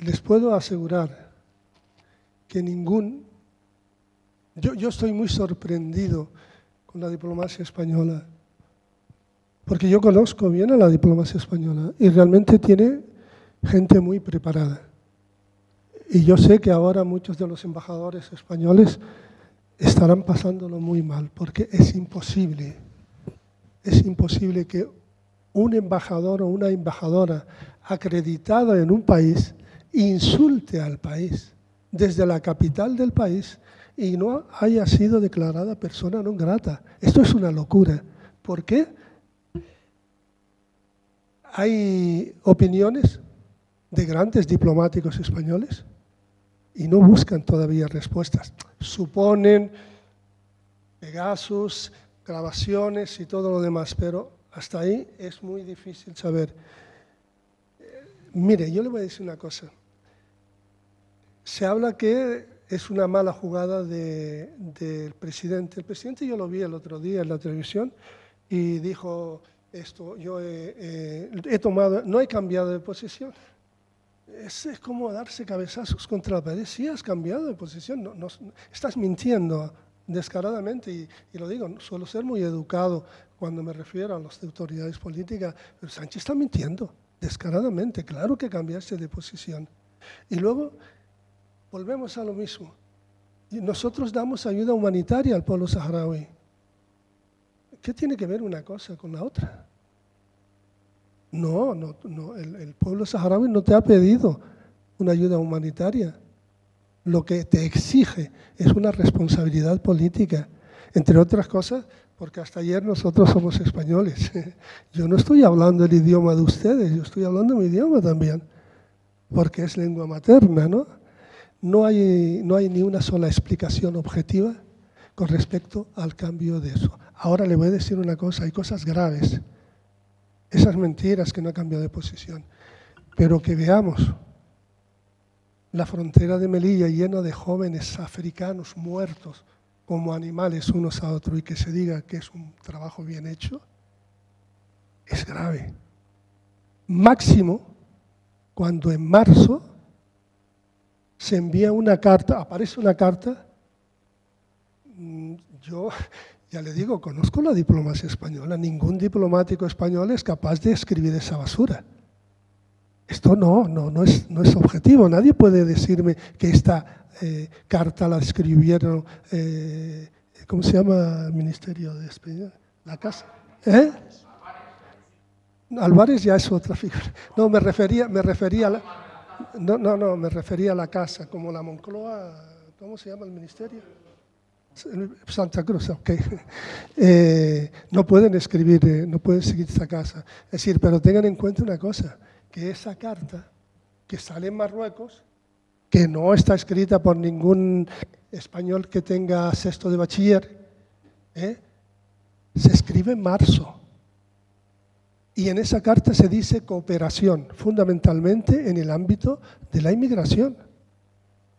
Les puedo asegurar que ningún... Yo, yo estoy muy sorprendido con la diplomacia española, porque yo conozco bien a la diplomacia española y realmente tiene gente muy preparada. Y yo sé que ahora muchos de los embajadores españoles estarán pasándolo muy mal, porque es imposible, es imposible que un embajador o una embajadora acreditada en un país insulte al país desde la capital del país y no haya sido declarada persona no grata. Esto es una locura. ¿Por qué? Hay opiniones de grandes diplomáticos españoles y no buscan todavía respuestas. Suponen Pegasus, grabaciones y todo lo demás, pero hasta ahí es muy difícil saber. Eh, mire, yo le voy a decir una cosa. Se habla que es una mala jugada del presidente. El presidente yo lo vi el otro día en la televisión y dijo esto, yo he tomado, no he cambiado de posición es, como darse cabezazos contra la pared. Sí has cambiado de posición, no, estás mintiendo descaradamente y, y, lo digo, suelo ser muy educado cuando me refiero a las autoridades políticas, pero Sánchez está mintiendo descaradamente, claro que cambiaste de posición. Y luego volvemos a lo mismo. Nosotros damos ayuda humanitaria al pueblo saharaui. ¿Qué tiene que ver una cosa con la otra? No, no, no el, pueblo saharaui no te ha pedido una ayuda humanitaria. Lo que te exige es una responsabilidad política, entre otras cosas, porque hasta ayer nosotros somos españoles. Yo no estoy hablando el idioma de ustedes, yo estoy hablando mi idioma también, porque es lengua materna, ¿no? No hay, no hay ni una sola explicación objetiva con respecto al cambio de eso. Ahora le voy a decir una cosa, hay cosas graves esas mentiras que no ha cambiado de posición. Pero que veamos la frontera de Melilla llena de jóvenes africanos muertos como animales unos a otros y que se diga que es un trabajo bien hecho, es grave. Máximo cuando en marzo se envía una carta, aparece una carta, mm, yo ya le digo, conozco la diplomacia española. Ningún diplomático español es capaz de escribir esa basura. Esto no, no, no, es, no es objetivo. Nadie puede decirme que esta eh, carta la escribieron, eh, ¿cómo se llama el Ministerio de España? La Casa. ¿Eh? Álvarez ya es otra figura. No, me refería, me refería a la, no, no, no, me refería a la casa, como la Moncloa, ¿cómo se llama el ministerio? Santa Cruz, ok. Eh, no pueden escribir, eh, no pueden seguir esta casa. Es decir, pero tengan en cuenta una cosa, que esa carta que sale en Marruecos, que no está escrita por ningún español que tenga sexto de bachiller, ¿eh? se escribe en marzo. Y en esa carta se dice cooperación, fundamentalmente en el ámbito de la inmigración.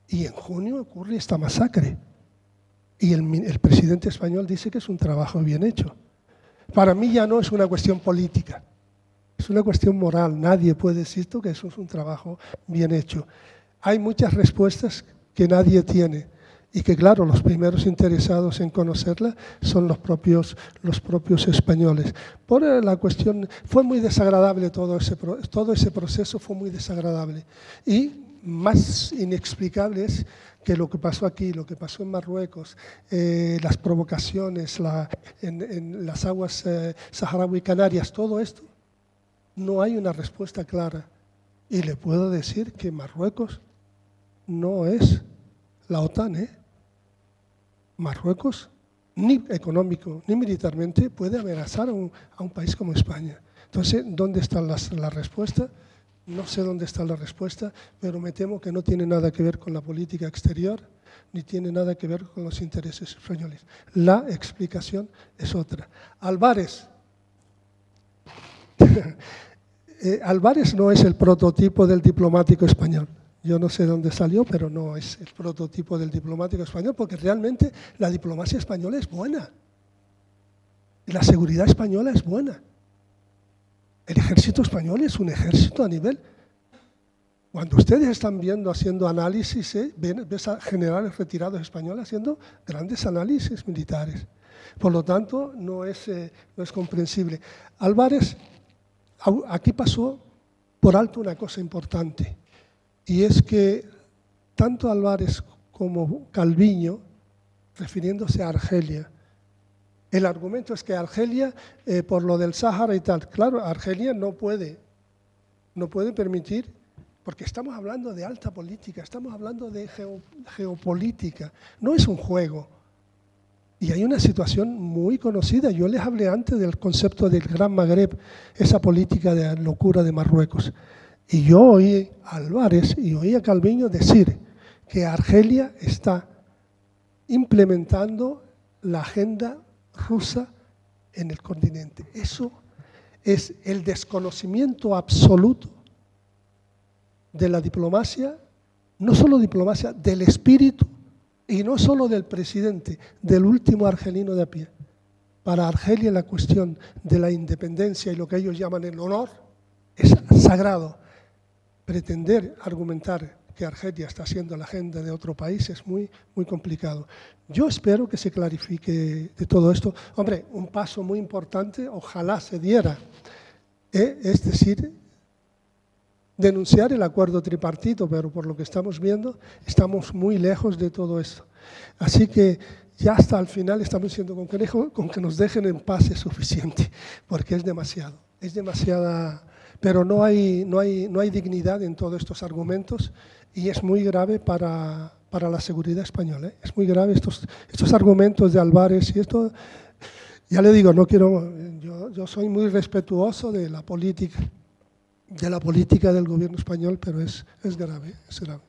Y en junio ocurre esta masacre. Y el, el presidente español dice que es un trabajo bien hecho. Para mí ya no es una cuestión política, es una cuestión moral. Nadie puede decir que eso es un trabajo bien hecho. Hay muchas respuestas que nadie tiene y que, claro, los primeros interesados en conocerla son los propios, los propios españoles. Por la cuestión, fue muy desagradable todo ese, todo ese proceso, fue muy desagradable. Y más inexplicable es que lo que pasó aquí, lo que pasó en Marruecos, eh, las provocaciones en, las aguas eh, saharaui canarias, todo esto, no hay una respuesta clara. Y le puedo decir que Marruecos no es la OTAN, ¿eh? Marruecos, ni económico ni militarmente, puede amenazar a un, país como España. Entonces, ¿dónde está la respuesta? No sé dónde está la respuesta, pero me temo que no tiene nada que ver con la política exterior, ni tiene nada que ver con los intereses españoles. La explicación es otra. Álvarez. Eh, no es el prototipo del diplomático español. Yo no sé dónde salió, pero no es el prototipo del diplomático español, porque realmente la diplomacia española es buena. La seguridad española es buena. El ejército español es un ejército a nivel. Cuando ustedes están viendo, haciendo análisis, ¿eh? ven, ves a generales retirados españoles haciendo grandes análisis militares. Por lo tanto, no es, eh, no es comprensible. Álvarez, aquí pasó por alto una cosa importante, y es que tanto Álvarez como Calviño, refiriéndose a Argelia, el argumento es que Argelia, eh, por lo del Sáhara y tal, claro, Argelia no puede, no puede permitir, porque estamos hablando de alta política, estamos hablando de geo- geopolítica, no es un juego. Y hay una situación muy conocida, yo les hablé antes del concepto del Gran Magreb, esa política de locura de Marruecos. Y yo oí a Álvarez y oí a Calviño decir que Argelia está implementando la agenda rusa en el continente. Eso es el desconocimiento absoluto de la diplomacia, no solo diplomacia, del espíritu y no solo del presidente, del último argelino de a pie. Para Argelia la cuestión de la independencia y lo que ellos llaman el honor es sagrado. Pretender argumentar que Argelia está haciendo la agenda de otro país es muy, muy complicado. Yo espero que se clarifique de todo esto. Hombre, un paso muy importante, ojalá se diera, ¿eh? es decir, denunciar el acuerdo tripartito, pero por lo que estamos viendo, estamos muy lejos de todo esto. Así que ya hasta el final estamos diciendo con que, con que nos dejen en paz es suficiente, porque es demasiado, es demasiada, pero no hay, no hay, no hay dignidad en todos estos argumentos y es muy grave para, para la seguridad española. ¿eh? Es muy grave estos, estos argumentos de Álvarez y esto, ya le digo, no quiero, yo, yo soy muy respetuoso de la política, de la política del gobierno español, pero es, es grave, es grave.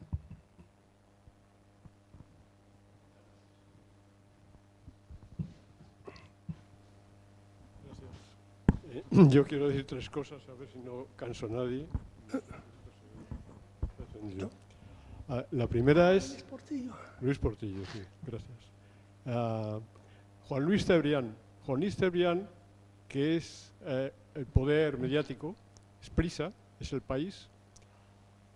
Eh, Yo quiero decir tres cosas, a ver si no canso a nadie. Ah, La primera es Portillo. Luis Portillo, sí, gracias. Ah, Juan Luis Cebrián. Juan Luis Cebrián, que es eh, el poder mediático, es Prisa, es el país.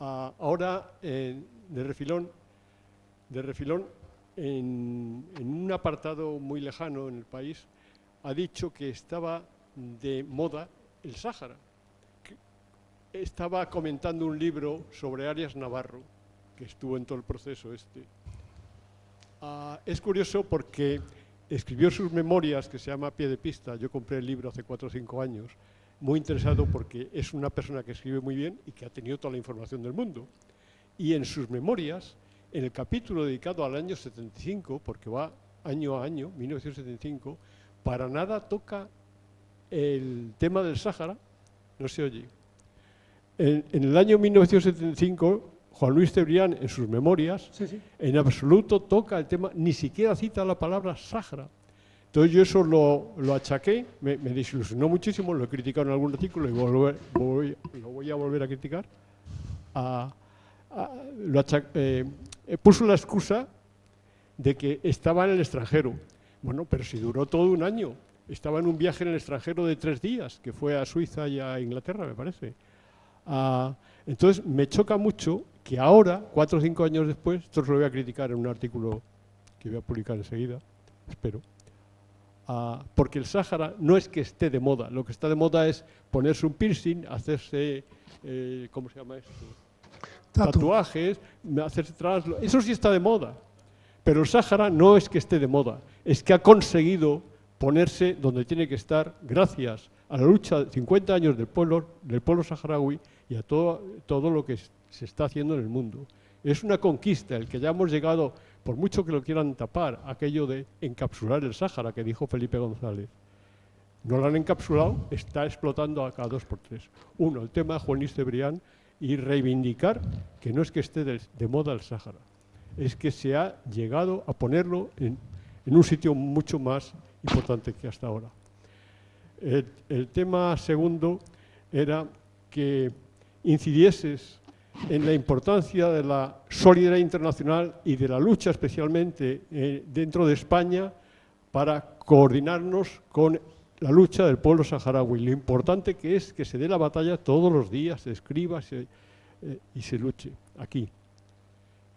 Ah, ahora, eh, de refilón, de refilón en, en un apartado muy lejano en el país, ha dicho que estaba de moda el Sáhara. Estaba comentando un libro sobre Arias Navarro, que estuvo en todo el proceso este. Ah, es curioso porque escribió sus memorias, que se llama Pie de Pista. Yo compré el libro hace cuatro o cinco años, muy interesado porque es una persona que escribe muy bien y que ha tenido toda la información del mundo. Y en sus memorias, en el capítulo dedicado al año 75, porque va año a año, 1975, para nada toca el tema del Sáhara, no se oye. En, en el año 1975, Juan Luis Cebrián, en sus memorias, Sí, sí. en absoluto toca el tema, ni siquiera cita la palabra Sáhara. Entonces yo eso lo, lo achaqué, me, me desilusionó muchísimo, lo he criticado en algún artículo y volver- voy- lo voy a volver a criticar. A- a- lo eh, eh, puso la excusa de que estaba en el extranjero. Bueno, pero si duró todo un año. Estaba en un viaje en el extranjero de tres días, que fue a Suiza y a Inglaterra, me parece. Ah, entonces, me choca mucho que ahora, cuatro o cinco años después, esto se lo voy a criticar en un artículo que voy a publicar enseguida, espero, ah, porque el Sáhara no es que esté de moda, lo que está de moda es ponerse un piercing, hacerse, eh, ¿cómo se llama esto? Tatu. Tatuajes, hacerse traslo, eso sí está de moda. Pero el Sáhara no es que esté de moda, es que ha conseguido ponerse donde tiene que estar gracias a la lucha de 50 años del pueblo, del pueblo saharaui y a todo, todo lo que se está haciendo en el mundo. Es una conquista el que ya hemos llegado, por mucho que lo quieran tapar, aquello de encapsular el Sáhara que dijo Felipe González. No lo han encapsulado, está explotando a cada dos por tres. Uno, el tema de Juan Luis Cebrián y reivindicar que no es que esté de, moda el Sáhara, es que se ha llegado a ponerlo en, en un sitio mucho más importante que hasta ahora. El, el tema segundo era que incidieses en la importancia de la solidaridad internacional y de la lucha especialmente eh, dentro de España para coordinarnos con la lucha del pueblo saharaui. Lo importante que es que se dé la batalla todos los días, se escriba eh, y se luche aquí.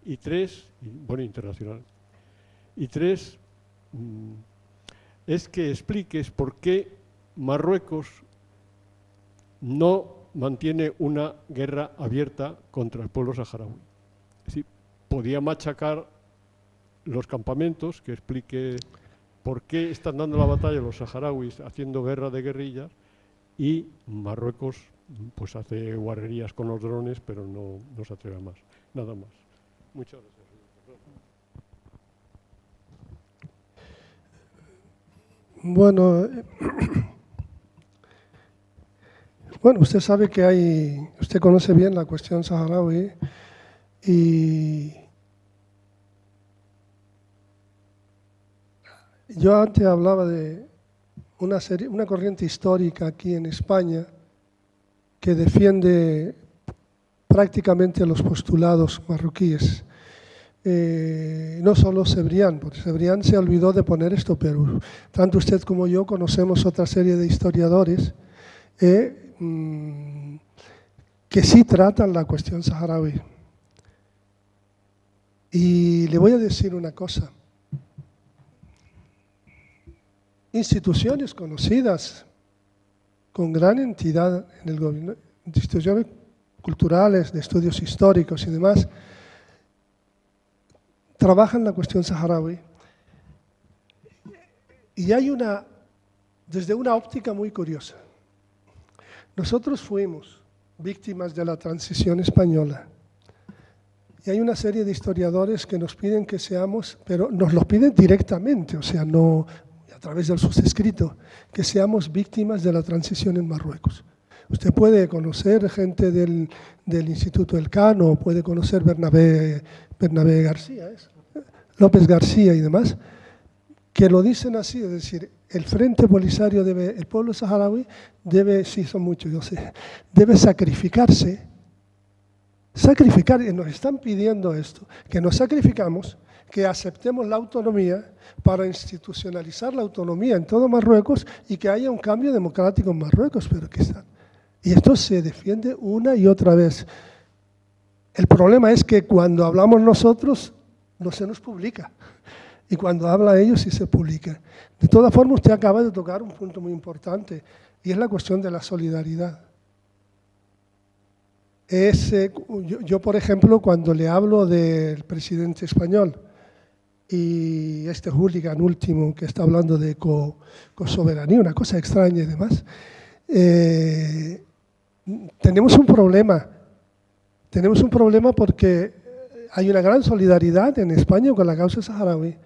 Y tres, bueno, internacional. Y tres, mm, es que expliques por qué Marruecos no mantiene una guerra abierta contra el pueblo saharaui. Es podía machacar los campamentos, que explique por qué están dando la batalla los saharauis haciendo guerra de guerrillas y Marruecos pues hace guarrerías con los drones, pero no, no se atreve a más. Nada más. Muchas gracias. Bueno, eh, bueno, usted sabe que hay, usted conoce bien la cuestión saharaui y yo antes hablaba de una, serie, una corriente histórica aquí en España que defiende prácticamente los postulados marroquíes. Eh, no solo Cebrián, porque Cebrián se olvidó de poner esto, pero tanto usted como yo conocemos otra serie de historiadores eh, mm, que sí tratan la cuestión saharaui. Y le voy a decir una cosa. Instituciones conocidas con gran entidad en el gobierno, instituciones culturales, de estudios históricos y demás, trabajan la cuestión saharaui. Y hay una, desde una óptica muy curiosa. Nosotros fuimos víctimas de la transición española. Y hay una serie de historiadores que nos piden que seamos, pero nos lo piden directamente, o sea, no a través del suscrito, que seamos víctimas de la transición en Marruecos. Usted puede conocer gente del, del Instituto Elcano, puede conocer Bernabé, Bernabé García, ¿es? López García y demás, que lo dicen así, es decir, el Frente Polisario debe, el pueblo saharaui debe, sí son muchos, yo sé, debe sacrificarse, sacrificar, y nos están pidiendo esto, que nos sacrificamos, que aceptemos la autonomía para institucionalizar la autonomía en todo Marruecos y que haya un cambio democrático en Marruecos, pero que están. Y esto se defiende una y otra vez. El problema es que cuando hablamos nosotros no se nos publica. Y cuando habla ellos sí se publica. De todas formas, usted acaba de tocar un punto muy importante y es la cuestión de la solidaridad. Es, eh, yo, por ejemplo, cuando le hablo del presidente español y este hooligan último que está hablando de co, soberanía, una cosa extraña y demás, eh, tenemos un problema. Tenemos un problema porque hay una gran solidaridad en España con la causa saharaui.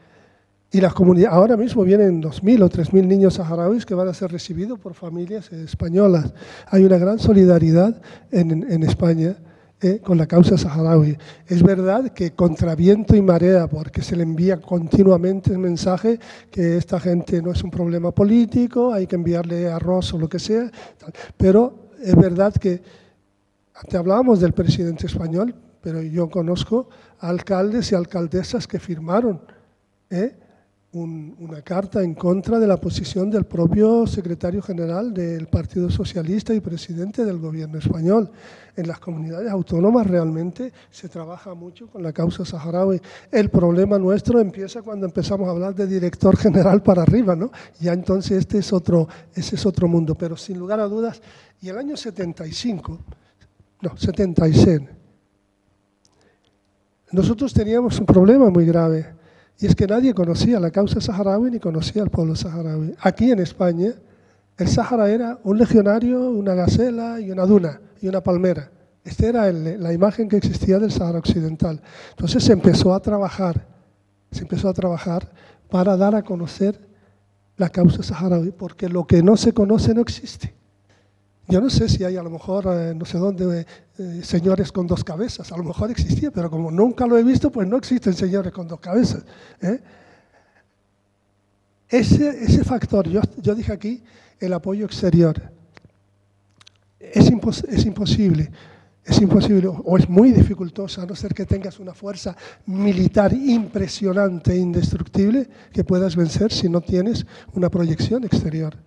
Y las comunidades, ahora mismo vienen 2.000 o 3.000 niños saharauis que van a ser recibidos por familias españolas. Hay una gran solidaridad en, España eh, con la causa saharaui. Es verdad que contra viento y marea, porque se le envía continuamente el mensaje que esta gente no es un problema político, hay que enviarle arroz o lo que sea, pero es verdad que antes hablábamos del presidente español, pero yo conozco alcaldes y alcaldesas que firmaron ¿eh? Una carta en contra de la posición del propio secretario general del Partido Socialista y presidente del gobierno español. En las comunidades autónomas realmente se trabaja mucho con la causa saharaui. El problema nuestro empieza cuando empezamos a hablar de director general para arriba, ¿no? Ya entonces este es otro, ese es otro mundo, pero sin lugar a dudas, y el año 75, no, 76, nosotros teníamos un problema muy grave y es que nadie conocía la causa saharaui ni conocía al pueblo saharaui. Aquí en España, el Sahara era un legionario, una gacela y una duna y una palmera. Esta era la imagen que existía del Sahara Occidental. Entonces se empezó a trabajar, se empezó a trabajar para dar a conocer la causa saharaui, porque lo que no se conoce no existe. Yo no sé si hay a lo mejor, eh, no sé dónde, eh, señores con dos cabezas. A lo mejor existía, pero como nunca lo he visto, pues no existen señores con dos cabezas. ¿eh? Ese, ese, factor, yo, yo, dije aquí, el apoyo exterior. Es, es imposible, es imposible o es muy dificultoso, a no ser que tengas una fuerza militar impresionante e indestructible que puedas vencer si no tienes una proyección exterior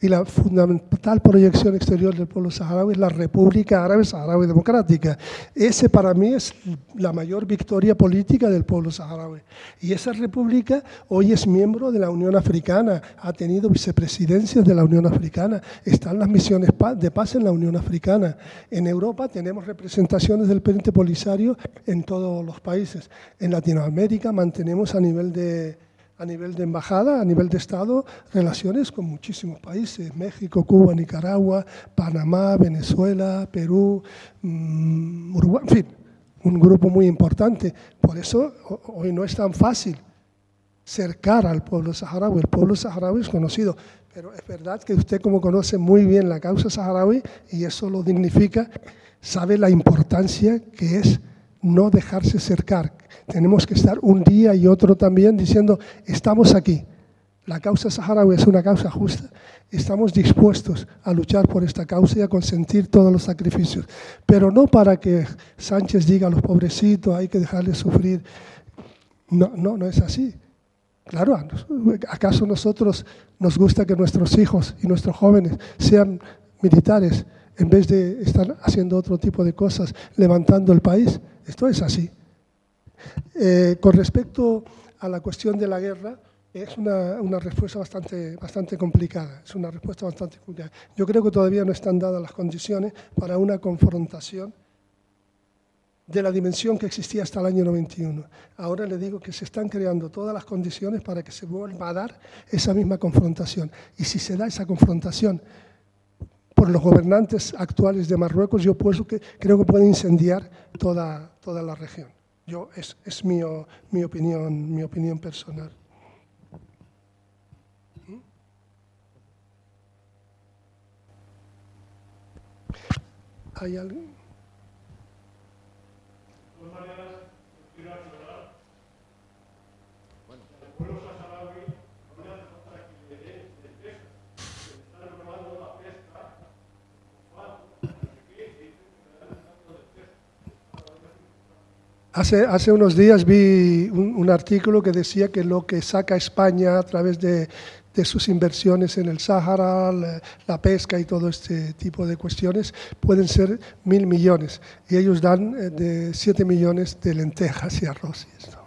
y la fundamental proyección exterior del pueblo saharaui es la República Árabe Saharaui Democrática. Ese para mí es la mayor victoria política del pueblo saharaui. Y esa república hoy es miembro de la Unión Africana, ha tenido vicepresidencias de la Unión Africana, están las misiones de paz en la Unión Africana. En Europa tenemos representaciones del Pente Polisario en todos los países. En Latinoamérica mantenemos a nivel de a nivel de embajada, a nivel de Estado, relaciones con muchísimos países, México, Cuba, Nicaragua, Panamá, Venezuela, Perú, mm, Uruguay, en fin, un grupo muy importante. Por eso hoy no es tan fácil cercar al pueblo saharaui. El pueblo saharaui es conocido, pero es verdad que usted como conoce muy bien la causa saharaui, y eso lo dignifica, sabe la importancia que es no dejarse cercar, tenemos que estar un día y otro también diciendo, estamos aquí. La causa saharaui es una causa justa. Estamos dispuestos a luchar por esta causa y a consentir todos los sacrificios. Pero no para que Sánchez diga a los pobrecitos, hay que dejarles sufrir. No, no, no es así. Claro, ¿acaso nosotros nos gusta que nuestros hijos y nuestros jóvenes sean militares en vez de estar haciendo otro tipo de cosas, levantando el país? Esto es así. Eh, con respecto a la cuestión de la guerra, es una, una, respuesta bastante, bastante complicada. Es una respuesta bastante complicada. Yo creo que todavía no están dadas las condiciones para una confrontación de la dimensión que existía hasta el año 91. Ahora le digo que se están creando todas las condiciones para que se vuelva a dar esa misma confrontación. Y si se da esa confrontación por los gobernantes actuales de Marruecos, yo creo que puede incendiar toda, toda la región. Yo, es, es mi, mi, opinión, mi opinión personal. ¿Mm? ¿Hay alguien? Hace, unos días vi un, artículo que decía que lo que saca España a través de, sus inversiones en el Sáhara, la, pesca y todo este tipo de cuestiones pueden ser mil millones y ellos dan eh, de siete millones de lentejas y arroz. Y esto.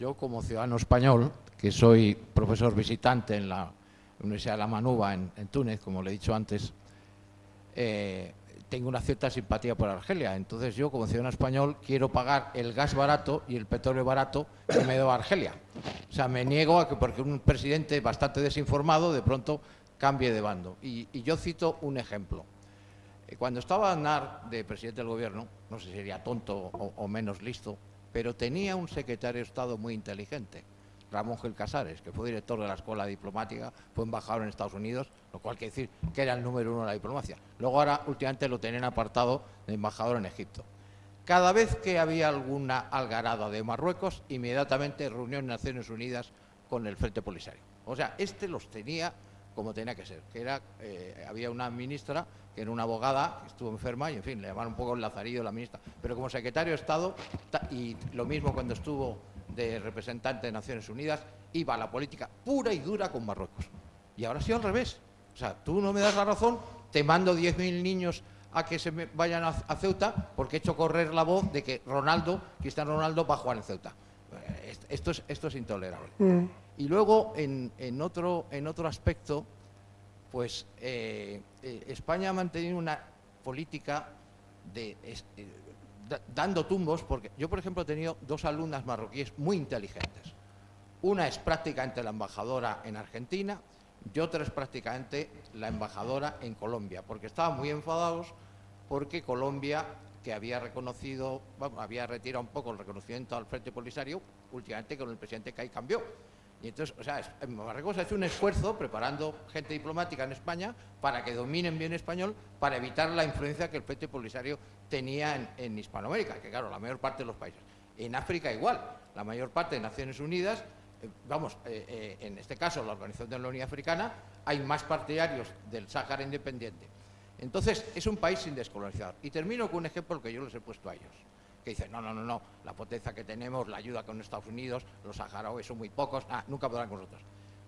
Yo como ciudadano español, que soy profesor visitante en la Universidad de La Manuba en, en Túnez, como le he dicho antes, eh, tengo una cierta simpatía por Argelia. Entonces yo, como ciudadano español, quiero pagar el gas barato y el petróleo barato que me da Argelia. O sea, me niego a que porque un presidente bastante desinformado de pronto cambie de bando. Y, yo cito un ejemplo. Eh, cuando estaba Aznar de presidente del gobierno, no sé si sería tonto o, o menos listo, pero tenía un secretario de Estado muy inteligente Ramón Gil Casares, que fue director de la Escuela Diplomática, fue embajador en Estados Unidos, lo cual quiere decir que era el número uno de la diplomacia. Luego ahora últimamente lo tenían apartado de embajador en Egipto. Cada vez que había alguna algarada de Marruecos, inmediatamente reunión en Naciones Unidas con el Frente Polisario. O sea, este los tenía como tenía que ser, que eh, había una ministra que era una abogada, que estuvo enferma y, en fin, le llamaron un poco el lazarillo la ministra. Pero como secretario de Estado, y lo mismo cuando estuvo de representante de Naciones Unidas, iba a la política pura y dura con Marruecos. Y ahora ha sido al revés. O sea, tú no me das la razón, te mando 10.000 niños a que se vayan a, Ceuta porque he hecho correr la voz de que Ronaldo, Cristiano Ronaldo, va a jugar en Ceuta. Eh, esto es, esto es intolerable. Mm. Y luego, en, otro, en otro aspecto, pues eh, eh, España ha mantenido una política de, dando tumbos, porque yo, por ejemplo, he tenido dos alumnas marroquíes muy inteligentes. Una es prácticamente la embajadora en Argentina y otra es prácticamente la embajadora en Colombia, porque estaban muy enfadados porque Colombia, que había reconocido, había retirado un poco el reconocimiento al Frente Polisario, últimamente con el presidente que cambió. Y entonces, o sea, Marruecos ha hecho un esfuerzo preparando gente diplomática en España para que dominen bien español, para evitar la influencia que el Frente Polisario tenía en, Hispanoamérica, que claro, la mayor parte de los países. En África igual, la mayor parte de Naciones Unidas, eh, vamos, eh, eh, en este caso la Organización de la Unión Africana, hay más partidarios del Sáhara independiente. Entonces, es un país sin descolonizar. Y termino con un ejemplo que yo les he puesto a ellos que dicen, no, no, no, no, la potencia que tenemos, la ayuda con Estados Unidos, los saharauis son muy pocos, ah, nunca podrán con nosotros.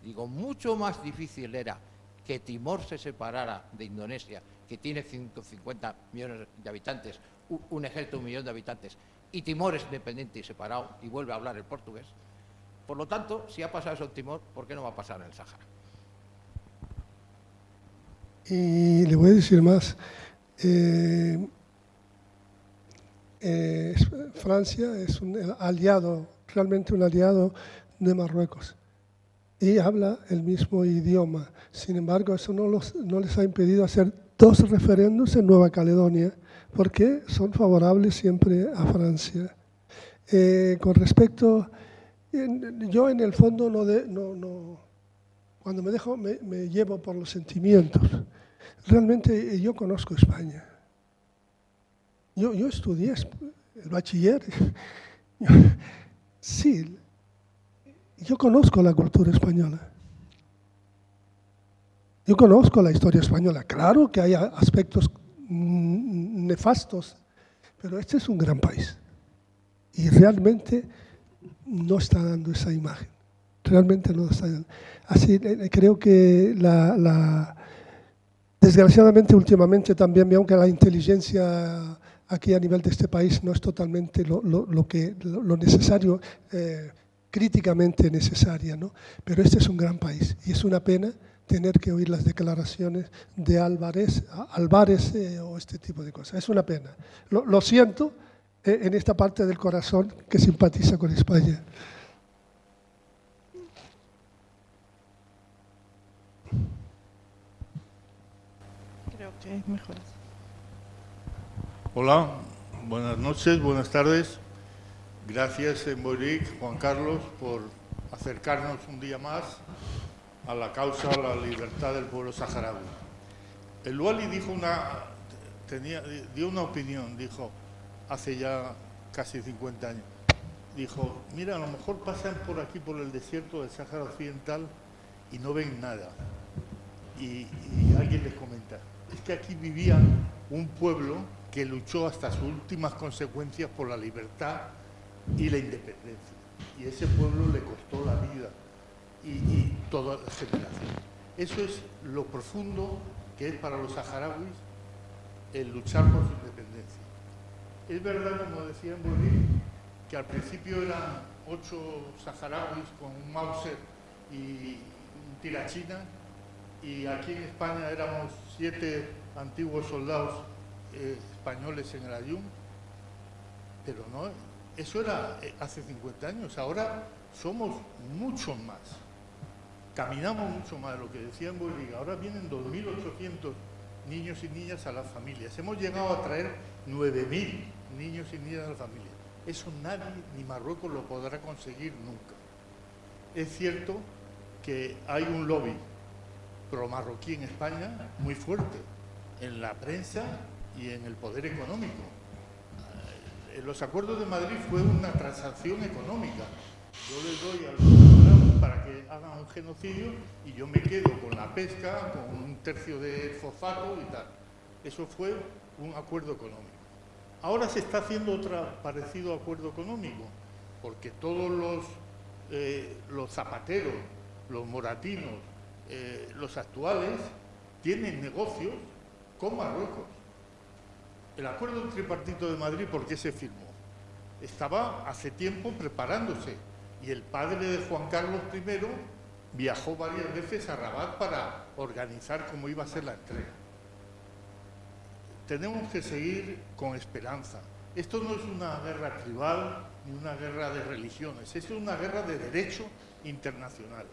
Digo, mucho más difícil era que Timor se separara de Indonesia, que tiene 150 millones de habitantes, un ejército de un millón de habitantes, y Timor es independiente y separado y vuelve a hablar el portugués. Por lo tanto, si ha pasado eso en Timor, ¿por qué no va a pasar en el Sáhara? Y le voy a decir más. Eh, eh, Francia es un aliado, realmente un aliado de Marruecos y habla el mismo idioma. Sin embargo, eso no, no les ha impedido hacer dos referendos en Nueva Caledonia porque son favorables siempre a Francia. Eh, con respecto, yo en el fondo no, no, cuando me dejo me, me llevo por los sentimientos. Realmente yo conozco España yo, yo estudié el bachiller. sí, yo conozco la cultura española. Yo conozco la historia española. Claro que hay aspectos nefastos, pero este es un gran país. Y realmente no está dando esa imagen. Realmente no está dando. Así creo que la, desgraciadamente últimamente también, aunque la inteligencia aquí a nivel de este país no es totalmente lo, que, lo, necesario, eh, críticamente necesaria, ¿no? pero este es un gran país y es una pena tener que oír las declaraciones de Álvarez, Álvarez eh, o este tipo de cosas. Es una pena. Lo, siento eh, en esta parte del corazón que simpatiza con España. Creo que es mejor. Hola, buenas noches, buenas tardes. Gracias, Emboric, Juan Carlos, por acercarnos un día más a la causa, a la libertad del pueblo saharaui. El Wali dijo una, tenía, dio una opinión, dijo, hace ya casi 50 años. Dijo, mira, a lo mejor pasan por aquí, por el desierto del Sáhara Occidental y no ven nada. Y, y alguien les comenta, es que aquí vivía un pueblo que luchó hasta sus últimas consecuencias por la libertad y la independencia. Y ese pueblo le costó la vida y, y toda la generación. Eso es lo profundo que es para los saharauis el luchar por su independencia. Es verdad, como decía en que al principio eran ocho saharauis con un Mauser y un tirachina, y aquí en España éramos siete antiguos soldados eh, españoles en el Ayun, pero no, eso era eh, hace 50 años, ahora somos muchos más, caminamos mucho más, lo que decía en Bolívar, ahora vienen 2.800 niños y niñas a las familias, hemos llegado a traer 9.000 niños y niñas a la familia, eso nadie ni Marruecos lo podrá conseguir nunca. Es cierto que hay un lobby pro marroquí en España muy fuerte, en la prensa y en el poder económico. Eh, los acuerdos de Madrid fue una transacción económica. Yo les doy algunos para que hagan un genocidio y yo me quedo con la pesca, con un tercio de fosfato y tal. Eso fue un acuerdo económico. Ahora se está haciendo otro parecido acuerdo económico, porque todos los, eh, los zapateros, los moratinos, eh, los actuales, tienen negocios con Marruecos. El acuerdo tripartito de Madrid, ¿por qué se firmó? Estaba hace tiempo preparándose y el padre de Juan Carlos I viajó varias veces a Rabat para organizar cómo iba a ser la entrega. Tenemos que seguir con esperanza. Esto no es una guerra tribal ni una guerra de religiones, es una guerra de derecho internacional.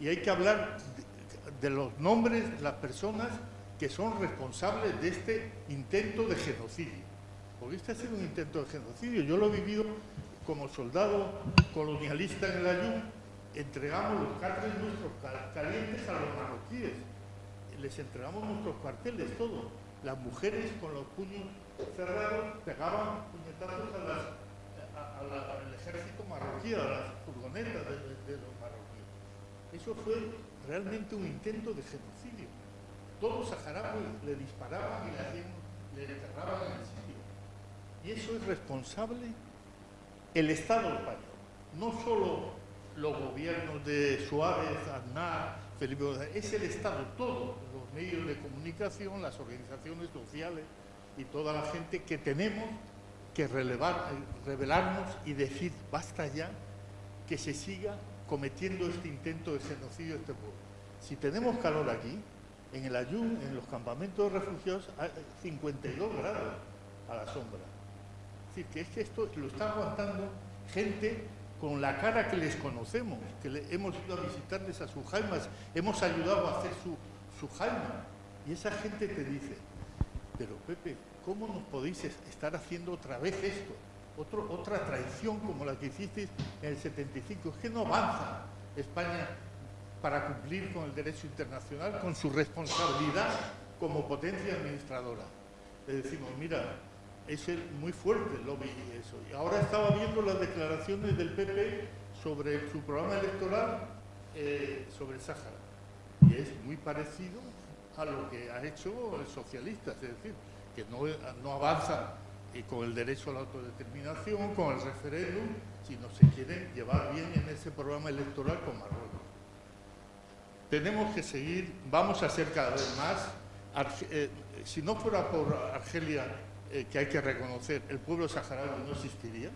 Y hay que hablar de, de los nombres de las personas que son responsables de este intento de genocidio. Porque este ha sido un intento de genocidio. Yo lo he vivido como soldado colonialista en el Ayun. Entregamos los carteles nuestros calientes a los marroquíes. Les entregamos nuestros cuarteles, todo. Las mujeres con los puños cerrados pegaban puñetazos al ejército marroquí, a las furgonetas de los marroquíes. Eso fue realmente un intento de genocidio. Todos los saharauis le disparaban y le, hacían, le enterraban en el sitio. Y eso es responsable el Estado español, no solo los gobiernos de Suárez, Aznar, Felipe es el Estado, todos los medios de comunicación, las organizaciones sociales y toda la gente que tenemos que revelarnos y decir basta ya que se siga cometiendo este intento de genocidio de este pueblo. Si tenemos calor aquí, en el Ayun, en los campamentos de refugiados, hay 52 grados a la sombra. Es decir, que es que esto lo está aguantando gente con la cara que les conocemos, que hemos ido a visitarles a sus jaimas, hemos ayudado a hacer su, su jaima. Y esa gente te dice, pero Pepe, ¿cómo nos podéis estar haciendo otra vez esto? Otro, otra traición como la que hicisteis en el 75. Es que no avanza España para cumplir con el derecho internacional, con su responsabilidad como potencia administradora. Le decimos, mira, es muy fuerte el lobby y eso. Y ahora estaba viendo las declaraciones del PP sobre su programa electoral eh, sobre Sáhara. Y es muy parecido a lo que ha hecho el socialista, es decir, que no, no avanza y con el derecho a la autodeterminación, con el referéndum, sino se quieren llevar bien en ese programa electoral con Marruecos. Tenemos que seguir, vamos a ser cada vez más. Eh, si no fuera por Argelia, eh, que hay que reconocer, el pueblo saharaui no existiría,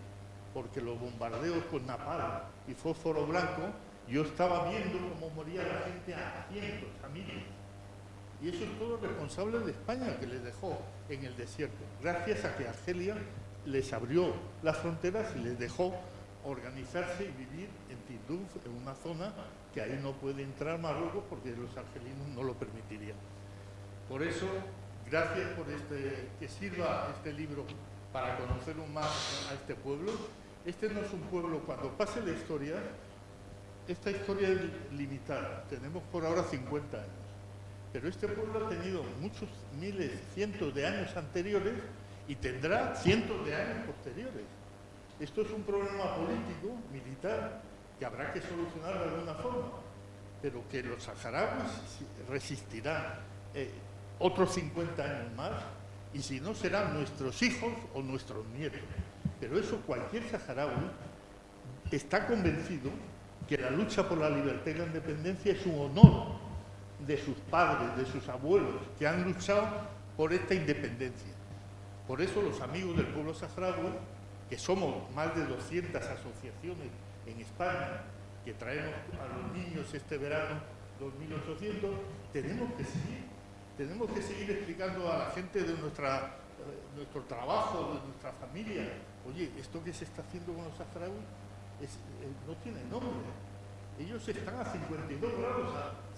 porque los bombardeos con napalm y fósforo blanco, yo estaba viendo cómo moría la gente a cientos, a miles. Y eso es todo responsable de España, que les dejó en el desierto, gracias a que Argelia les abrió las fronteras y les dejó organizarse y vivir en Tinduf, en una zona que ahí no puede entrar Marruecos porque los argelinos no lo permitirían. Por eso, gracias por este, que sirva este libro para conocer un más a este pueblo. Este no es un pueblo, cuando pase la historia, esta historia es limitada, tenemos por ahora 50 años, pero este pueblo ha tenido muchos miles, cientos de años anteriores y tendrá cientos de años posteriores. Esto es un problema político, militar, que habrá que solucionar de alguna forma, pero que los saharauis resistirán eh, otros 50 años más y si no serán nuestros hijos o nuestros nietos. Pero eso cualquier saharaui está convencido que la lucha por la libertad y la independencia es un honor de sus padres, de sus abuelos, que han luchado por esta independencia. Por eso los amigos del pueblo saharaui, que somos más de 200 asociaciones en España, que traemos a los niños este verano 2.800, tenemos que seguir, tenemos que seguir explicando a la gente de nuestra, eh, nuestro trabajo, de nuestra familia, oye, esto que se está haciendo con los saharauis eh, no tiene nombre. Ellos están a 52 grados,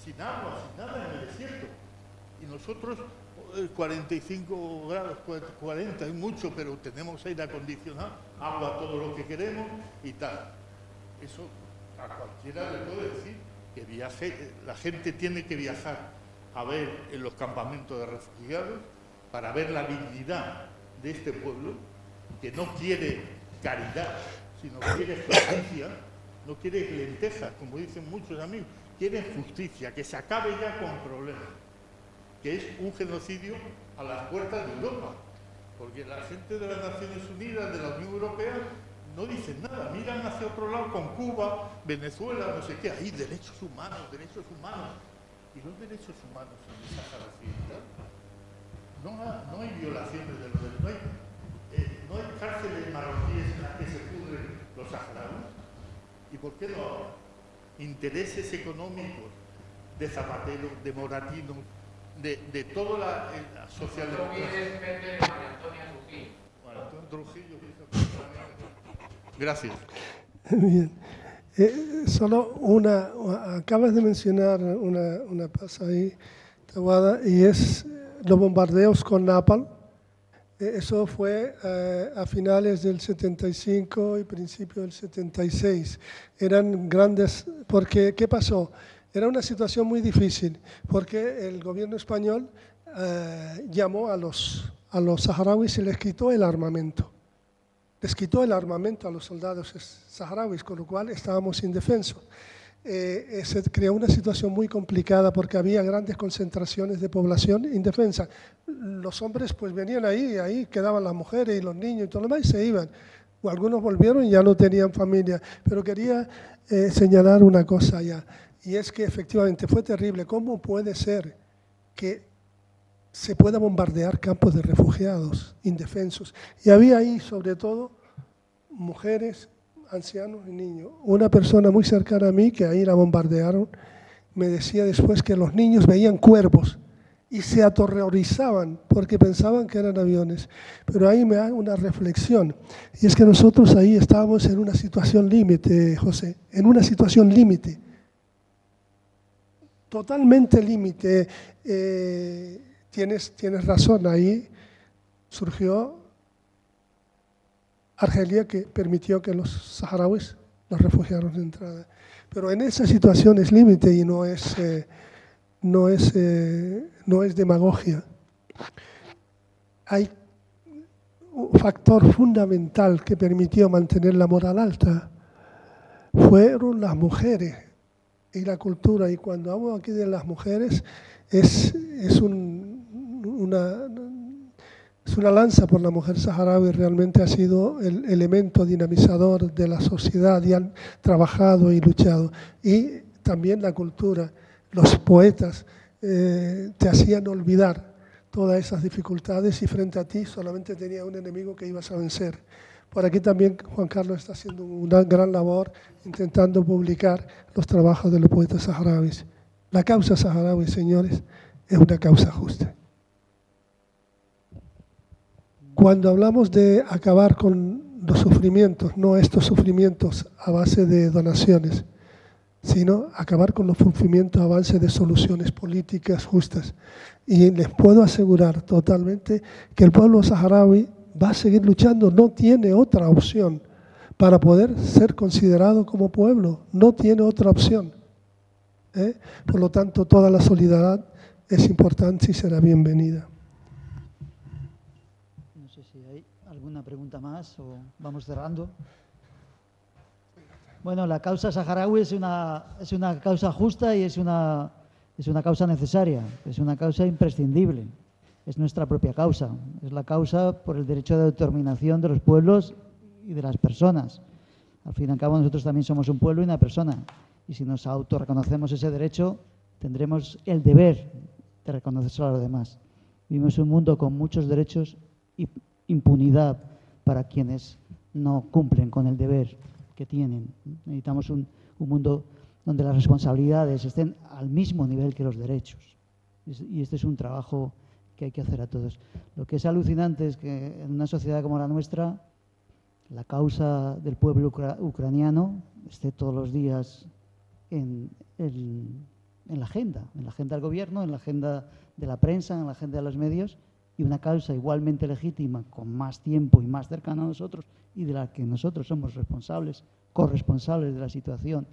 sin agua, sin nada en el desierto. Y nosotros, eh, 45 grados, 40 es mucho, pero tenemos aire acondicionado, agua todo lo que queremos y tal eso a cualquiera le puedo decir, que viaje, la gente tiene que viajar a ver en los campamentos de refugiados para ver la dignidad de este pueblo, que no quiere caridad, sino quiere justicia, no quiere lentejas, como dicen muchos amigos, quiere justicia, que se acabe ya con problemas, que es un genocidio a las puertas de Europa, porque la gente de las Naciones Unidas, de la Unión Europea, no dicen nada, miran hacia otro lado con Cuba, Venezuela, no sé qué, ahí derechos humanos, derechos humanos. ¿Y los derechos humanos en el Sáhara Occidental? No, ha- no hay violaciones de los derechos, no hay, eh, no hay cárceles marroquíes en las que se pudren los saharauis. ¿Y por qué no ahora? Intereses económicos de Zapatero, de Moratino, de, de toda la, eh, Antonio Trujillo, fíjate. Gracias. Bien. Eh, solo una, acabas de mencionar una, una cosa ahí, Tawada, y es los bombardeos con Napalm. Eh, Eso fue eh, a finales del 75 y principio del 76. Eran grandes, porque ¿qué pasó? Era una situación muy difícil, porque el gobierno español eh, llamó a los, a los saharauis y les quitó el armamento les quitó el armamento a los soldados saharauis, con lo cual estábamos indefensos. Eh, eh, se creó una situación muy complicada porque había grandes concentraciones de población indefensa. Los hombres pues venían ahí, ahí quedaban las mujeres y los niños y todo lo demás y se iban. O algunos volvieron y ya no tenían familia. Pero quería eh, señalar una cosa ya, y es que efectivamente fue terrible. ¿Cómo puede ser que se pueda bombardear campos de refugiados indefensos. Y había ahí, sobre todo, mujeres, ancianos y niños. Una persona muy cercana a mí, que ahí la bombardearon, me decía después que los niños veían cuervos y se aterrorizaban porque pensaban que eran aviones. Pero ahí me da una reflexión, y es que nosotros ahí estábamos en una situación límite, José, en una situación límite, totalmente límite. Eh, tienes, tienes razón, ahí surgió Argelia que permitió que los saharauis, los refugiados de entrada. Pero en esa situación es límite y no es, eh, no, es, eh, no es demagogia. Hay un factor fundamental que permitió mantener la moral alta, fueron las mujeres y la cultura. Y cuando hablo aquí de las mujeres, es, es un, una, es una lanza por la mujer saharaui, realmente ha sido el elemento dinamizador de la sociedad y han trabajado y luchado. Y también la cultura, los poetas eh, te hacían olvidar todas esas dificultades y frente a ti solamente tenía un enemigo que ibas a vencer. Por aquí también Juan Carlos está haciendo una gran labor intentando publicar los trabajos de los poetas saharauis. La causa saharaui, señores, es una causa justa. Cuando hablamos de acabar con los sufrimientos, no estos sufrimientos a base de donaciones, sino acabar con los sufrimientos a base de soluciones políticas justas. Y les puedo asegurar totalmente que el pueblo saharaui va a seguir luchando, no tiene otra opción para poder ser considerado como pueblo, no tiene otra opción. ¿eh? Por lo tanto, toda la solidaridad es importante y será bienvenida. No sé si hay alguna pregunta más o vamos cerrando. Bueno, la causa saharaui es una, es una causa justa y es una, es una causa necesaria, es una causa imprescindible. Es nuestra propia causa, es la causa por el derecho de determinación de los pueblos y de las personas. Al fin y al cabo, nosotros también somos un pueblo y una persona. Y si nos autorreconocemos ese derecho, tendremos el deber de reconocerlo a los demás. Vivimos un mundo con muchos derechos y impunidad para quienes no cumplen con el deber que tienen. Necesitamos un, un mundo donde las responsabilidades estén al mismo nivel que los derechos. Y este es un trabajo que hay que hacer a todos. Lo que es alucinante es que en una sociedad como la nuestra, la causa del pueblo ucra ucraniano esté todos los días en, la agenda, en la agenda del gobierno, en la agenda de la prensa, en la agenda de los medios, y una causa igualmente legítima, con más tiempo y más cercana a nosotros, y de la que nosotros somos responsables, corresponsables de la situación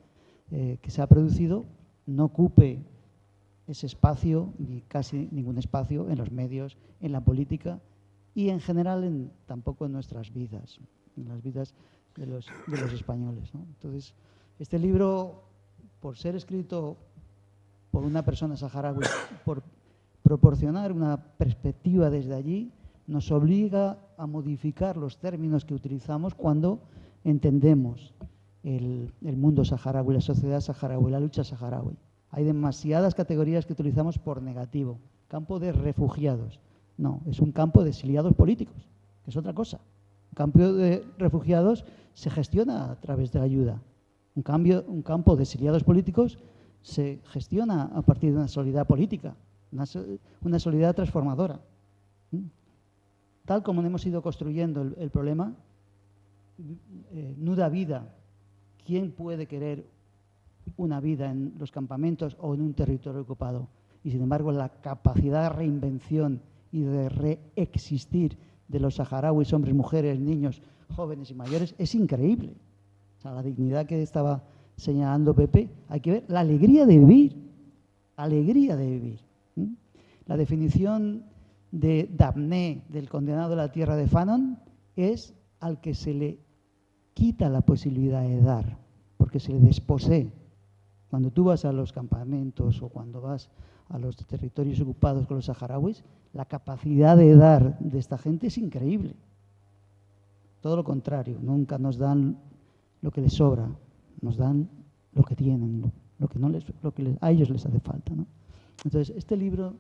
eh, que se ha producido, no ocupe ese espacio, ni casi ningún espacio en los medios, en la política y en general en, tampoco en nuestras vidas, en las vidas de los, españoles. Entonces, Este libro, por ser escrito por una persona saharaui, por proporcionar una perspectiva desde allí, nos obliga a modificar los términos que utilizamos cuando entendemos el, mundo saharaui, la sociedad saharaui, la lucha saharaui. Hay demasiadas categorías que utilizamos por negativo. Campo de refugiados. No, es un campo de exiliados políticos, que es otra cosa. Un campo de refugiados se gestiona a través de la ayuda. Un, cambio, un campo de exiliados políticos se gestiona a partir de una solidaridad política, una, una solidaridad transformadora. Tal como hemos ido construyendo el, el problema, eh, nuda vida. ¿Quién puede querer una vida en los campamentos o en un territorio ocupado? Y sin embargo, la capacidad de reinvención y de reexistir de los saharauis, hombres, mujeres, niños, jóvenes y mayores, es increíble. O sea, la dignidad que estaba señalando Pepe, hay que ver la alegría de vivir, alegría de vivir. La definición de Dabné, del condenado de la tierra de Fanon, es al que se le quita la posibilidad de dar, porque se le desposee. Cuando tú vas a los campamentos o cuando vas a los territorios ocupados con los saharauis, la capacidad de dar de esta gente es increíble. Todo lo contrario, nunca nos dan lo que les sobra, nos dan lo que tienen, lo que, no les, lo que a ellos les hace falta. ¿no? Entonces, este libro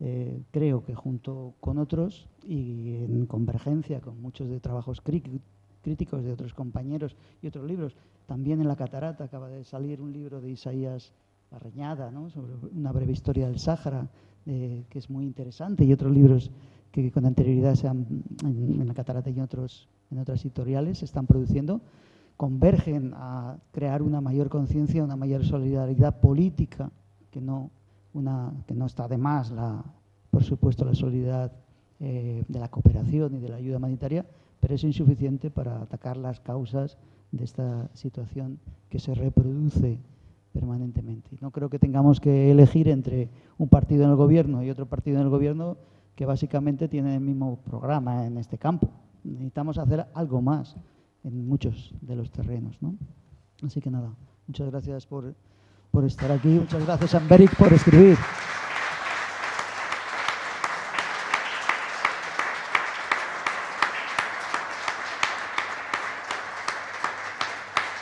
eh, creo que junto con otros y en convergencia con muchos de trabajos críticos de otros compañeros y otros libros, también en La Catarata acaba de salir un libro de Isaías Barreñada, ¿no? sobre una breve historia del Sáhara, eh, que es muy interesante, y otros libros que con anterioridad se han, en, La Catarata y otros, en otras editoriales se están produciendo, convergen a crear una mayor conciencia, una mayor solidaridad política, que no, una, que no está de más, la, por supuesto, la solidaridad eh, de la cooperación y de la ayuda humanitaria, pero es insuficiente para atacar las causas de esta situación que se reproduce permanentemente. No creo que tengamos que elegir entre un partido en el gobierno y otro partido en el gobierno que básicamente tienen el mismo programa en este campo. Necesitamos hacer algo más en muchos de los terrenos. ¿no? Así que nada, muchas gracias por, por estar aquí, muchas gracias Amberic por escribir.